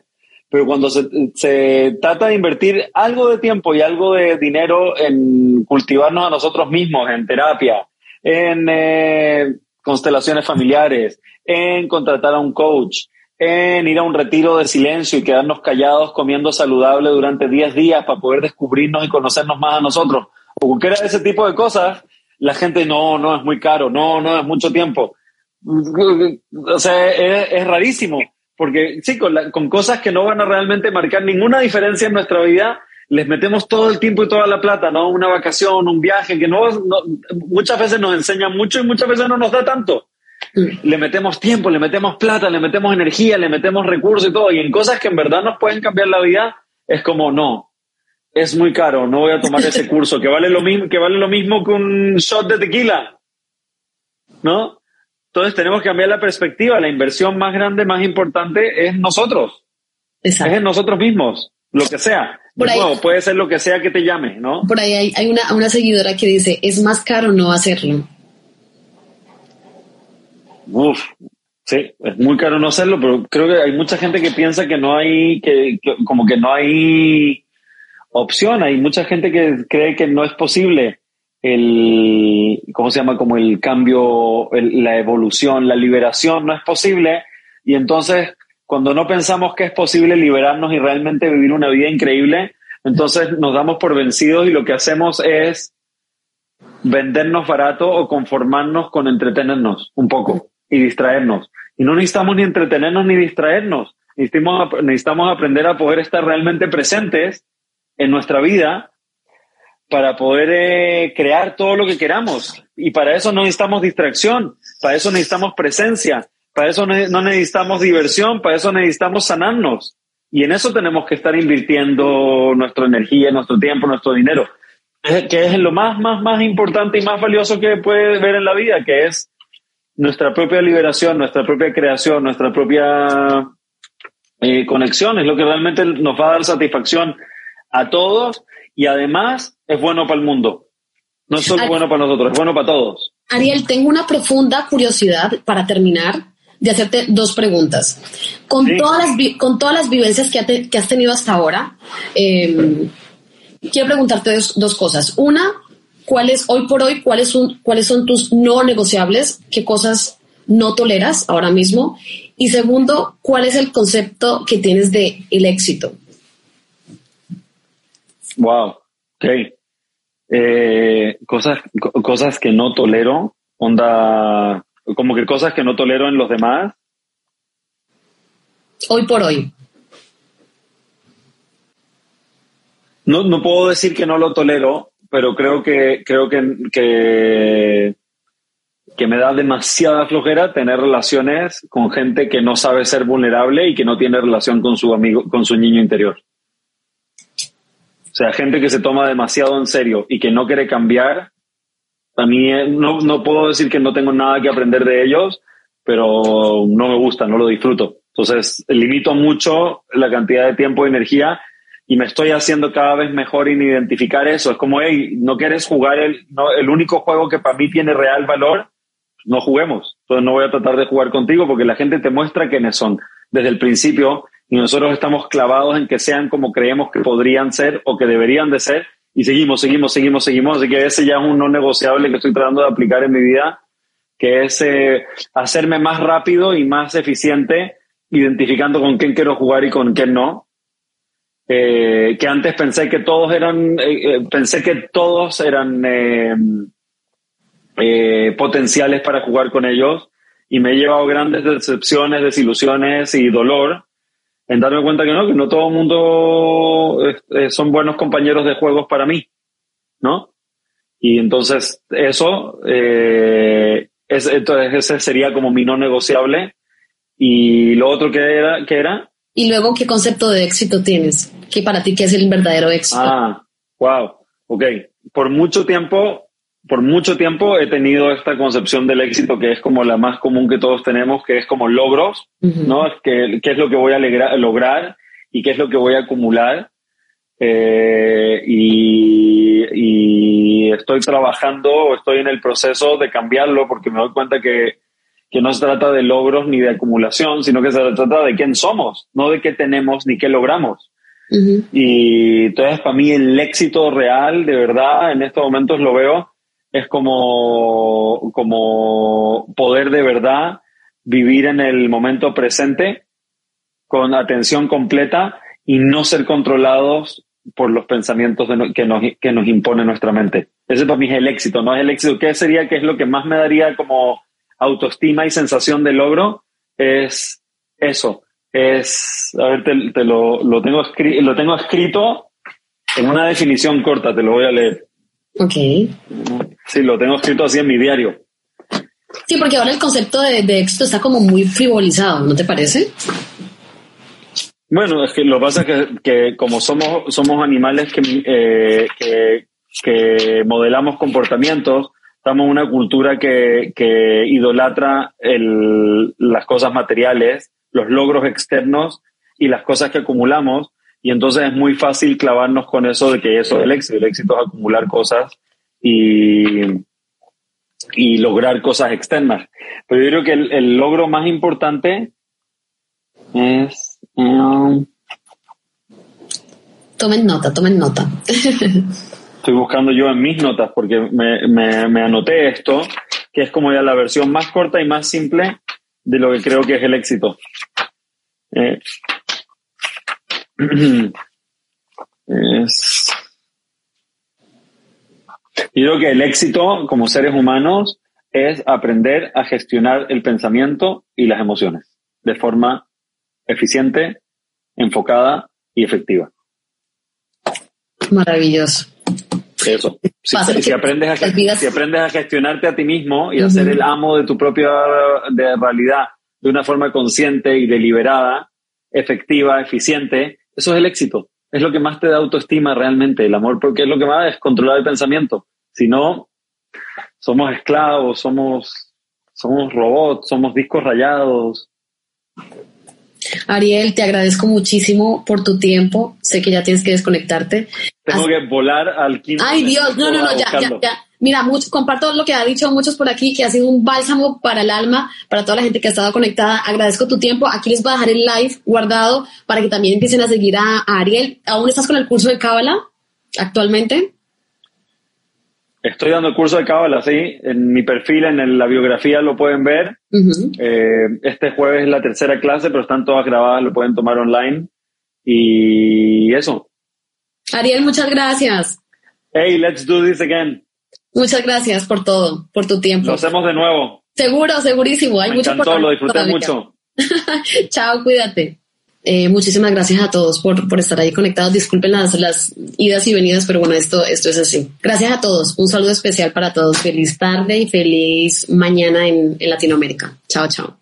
Pero cuando se, se trata de invertir algo de tiempo y algo de dinero en cultivarnos a nosotros mismos, en terapia, en eh, constelaciones familiares, en contratar a un coach, en ir a un retiro de silencio y quedarnos callados comiendo saludable durante 10 días para poder descubrirnos y conocernos más a nosotros. O cualquiera de ese tipo de cosas, la gente no, no es muy caro, no, no es mucho tiempo. O sea, es, rarísimo, porque sí, con, con cosas que no van a realmente marcar ninguna diferencia en nuestra vida, les metemos todo el tiempo y toda la plata, ¿no? Una vacación, un viaje, que no, muchas veces nos enseña mucho y muchas veces no nos da tanto. Le metemos tiempo, le metemos plata, le metemos energía, le metemos recursos y todo. Y en cosas que en verdad nos pueden cambiar la vida, es como, no, es muy caro, no voy a tomar ese curso, que vale lo mismo, que vale lo mismo que un shot de tequila. ¿No? Entonces tenemos que cambiar la perspectiva. La inversión más grande, más importante es nosotros. Exacto. Es en nosotros mismos, lo que sea puede ser lo que sea que te llame, ¿no? Por ahí hay, una, una, seguidora que dice, es más caro no hacerlo. Uf, sí, es muy caro no hacerlo, pero creo que hay mucha gente que piensa que no hay, que, como que no hay opción, hay mucha gente que cree que no es posible el, ¿cómo se llama? Como el cambio, la evolución, la liberación, no es posible. Y entonces cuando no pensamos que es posible liberarnos y realmente vivir una vida increíble, entonces nos damos por vencidos y lo que hacemos es vendernos barato o conformarnos con entretenernos un poco y distraernos. Y no necesitamos ni entretenernos ni distraernos. Necesitamos, necesitamos aprender a poder estar realmente presentes en nuestra vida para poder eh, crear todo lo que queramos. Y para eso no necesitamos distracción, para eso necesitamos presencia, para eso no necesitamos diversión, para eso necesitamos sanarnos. Y en eso tenemos que estar invirtiendo nuestra energía, nuestro tiempo, nuestro dinero, que es lo más, más, más importante y más valioso que puede ver en la vida, que es nuestra propia liberación, nuestra propia creación, nuestra propia eh, conexión, es lo que realmente nos va a dar satisfacción a todos y además es bueno para el mundo. No es solo bueno para nosotros, es bueno para todos. Ariel, tengo una profunda curiosidad para terminar de hacerte dos preguntas. Con, todas, las, con todas las vivencias que, que has tenido hasta ahora, em, quiero preguntarte dos, cosas. Una, ¿cuáles hoy por hoy, cuáles son, cuáles son tus no negociables? ¿Qué cosas no toleras ahora mismo? Y segundo, ¿cuál es el concepto que tienes de el éxito? Wow, ok. Eh, cosas, cosas que no tolero, onda, como que cosas que no tolero en los demás. Hoy por hoy. No, no puedo decir que no lo tolero, pero creo que, creo que, que, que me da demasiada flojera tener relaciones con gente que no sabe ser vulnerable y que no tiene relación con su amigo, con su niño interior. O sea, gente que se toma demasiado en serio y que no quiere cambiar a mí eh, no, no puedo decir que no tengo nada que aprender de ellos, pero no me gusta, no lo disfruto. Entonces, limito mucho la cantidad de tiempo y energía y me estoy haciendo cada vez mejor en identificar eso. Es como, hey, no quieres jugar el, no, el único juego que para mí tiene real valor, no juguemos. Entonces no voy a tratar de jugar contigo porque la gente te muestra quiénes son desde el principio y nosotros estamos clavados en que sean como creemos que podrían ser o que deberían de ser y seguimos, seguimos, seguimos, seguimos. Así que ese ya es un no negociable que estoy tratando de aplicar en mi vida, que es eh, hacerme más rápido y más eficiente, identificando con quién quiero jugar y con quién no. Eh, que antes pensé que todos eran, eh, pensé que todos eran potenciales para jugar con ellos y me he llevado grandes decepciones, desilusiones y dolor en darme cuenta que no, que no todo el mundo eh, son buenos compañeros de juegos para mí, ¿no? Y entonces eso, eh, es, entonces ese sería como mi no negociable. Y lo otro que era, que era. Y luego, ¿qué concepto de éxito tienes? ¿Qué para ti qué es el verdadero éxito? Ah, wow. Ok. Por mucho tiempo por mucho tiempo he tenido esta concepción del éxito que es como la más común que todos tenemos, que es como logros, ¿no? ¿Qué, es lo que voy a lograr y qué es lo que voy a acumular? eh, y, y, estoy trabajando, estoy en el proceso de cambiarlo porque me doy cuenta que, que no se trata de logros ni de acumulación, sino que se trata de quién somos, no de qué tenemos ni qué logramos. Y entonces para mí el éxito real, de verdad, en estos momentos lo veo, es como, como poder de verdad vivir en el momento presente con atención completa y no ser controlados por los pensamientos que, nos, que nos impone nuestra mente. Ese para mí es el éxito, ¿no? Es el éxito. ¿Qué sería, qué es lo que más me daría como autoestima y sensación de logro? Es eso. Es, a ver, te, lo, lo, tengo lo tengo escrito en una definición corta, te lo voy a leer. Ok. Sí, lo tengo escrito así en mi diario. Sí, porque ahora el concepto de, de éxito está como muy frivolizado, ¿no te parece? Bueno, es que lo que pasa es que, como somos, somos animales que, eh, que, modelamos comportamientos, estamos en una cultura que, que idolatra el, las cosas materiales, los logros externos y las cosas que acumulamos, y entonces es muy fácil clavarnos con eso de que eso es el éxito. El éxito es acumular cosas y, y lograr cosas externas. Pero yo creo que el, el logro más importante es tomen nota, tomen nota. Estoy buscando yo en mis notas porque me, me, anoté esto, que es como ya la versión más corta y más simple de lo que creo que es el éxito. Eh, es, yo creo que el éxito como seres humanos es aprender a gestionar el pensamiento y las emociones de forma eficiente, enfocada y efectiva. Maravilloso. Eso. Si, aprendes a, si aprendes a gestionarte a ti mismo y a ser el amo de tu propia de realidad de una forma consciente y deliberada, efectiva, eficiente, eso es el éxito. Es lo que más te da autoestima realmente, el amor, porque es lo que más es controlar el pensamiento. Si no, somos esclavos, somos, somos robots, somos discos rayados. Ariel, te agradezco muchísimo por tu tiempo. Sé que ya tienes que desconectarte. Tengo que volar al quinto. Ay, Dios, no, no, no, ya, ya, ya. Mira, mucho, comparto lo que ha dicho muchos por aquí, que ha sido un bálsamo para el alma, para toda la gente que ha estado conectada. Agradezco tu tiempo. Aquí les voy a dejar el live guardado para que también empiecen a seguir a, a Ariel. ¿Aún estás con el curso de Cábala actualmente? Estoy dando el curso de Cábala, sí. En mi perfil, en la biografía lo pueden ver. Eh, este jueves es la tercera clase, pero están todas grabadas, lo pueden tomar online. Y eso. Ariel, muchas gracias. Hey, let's do this again. Muchas gracias por todo, por tu tiempo. Lo hacemos de nuevo. Seguro, segurísimo. Hay Me mucho encantó, lo disfruté mucho. Chao, cuídate. Eh, muchísimas gracias a todos por, por estar ahí conectados. Disculpen las, las idas y venidas, pero bueno, esto, esto es así. Gracias a todos. Un saludo especial para todos. Feliz tarde y feliz mañana en, en Latinoamérica. Chao, chao.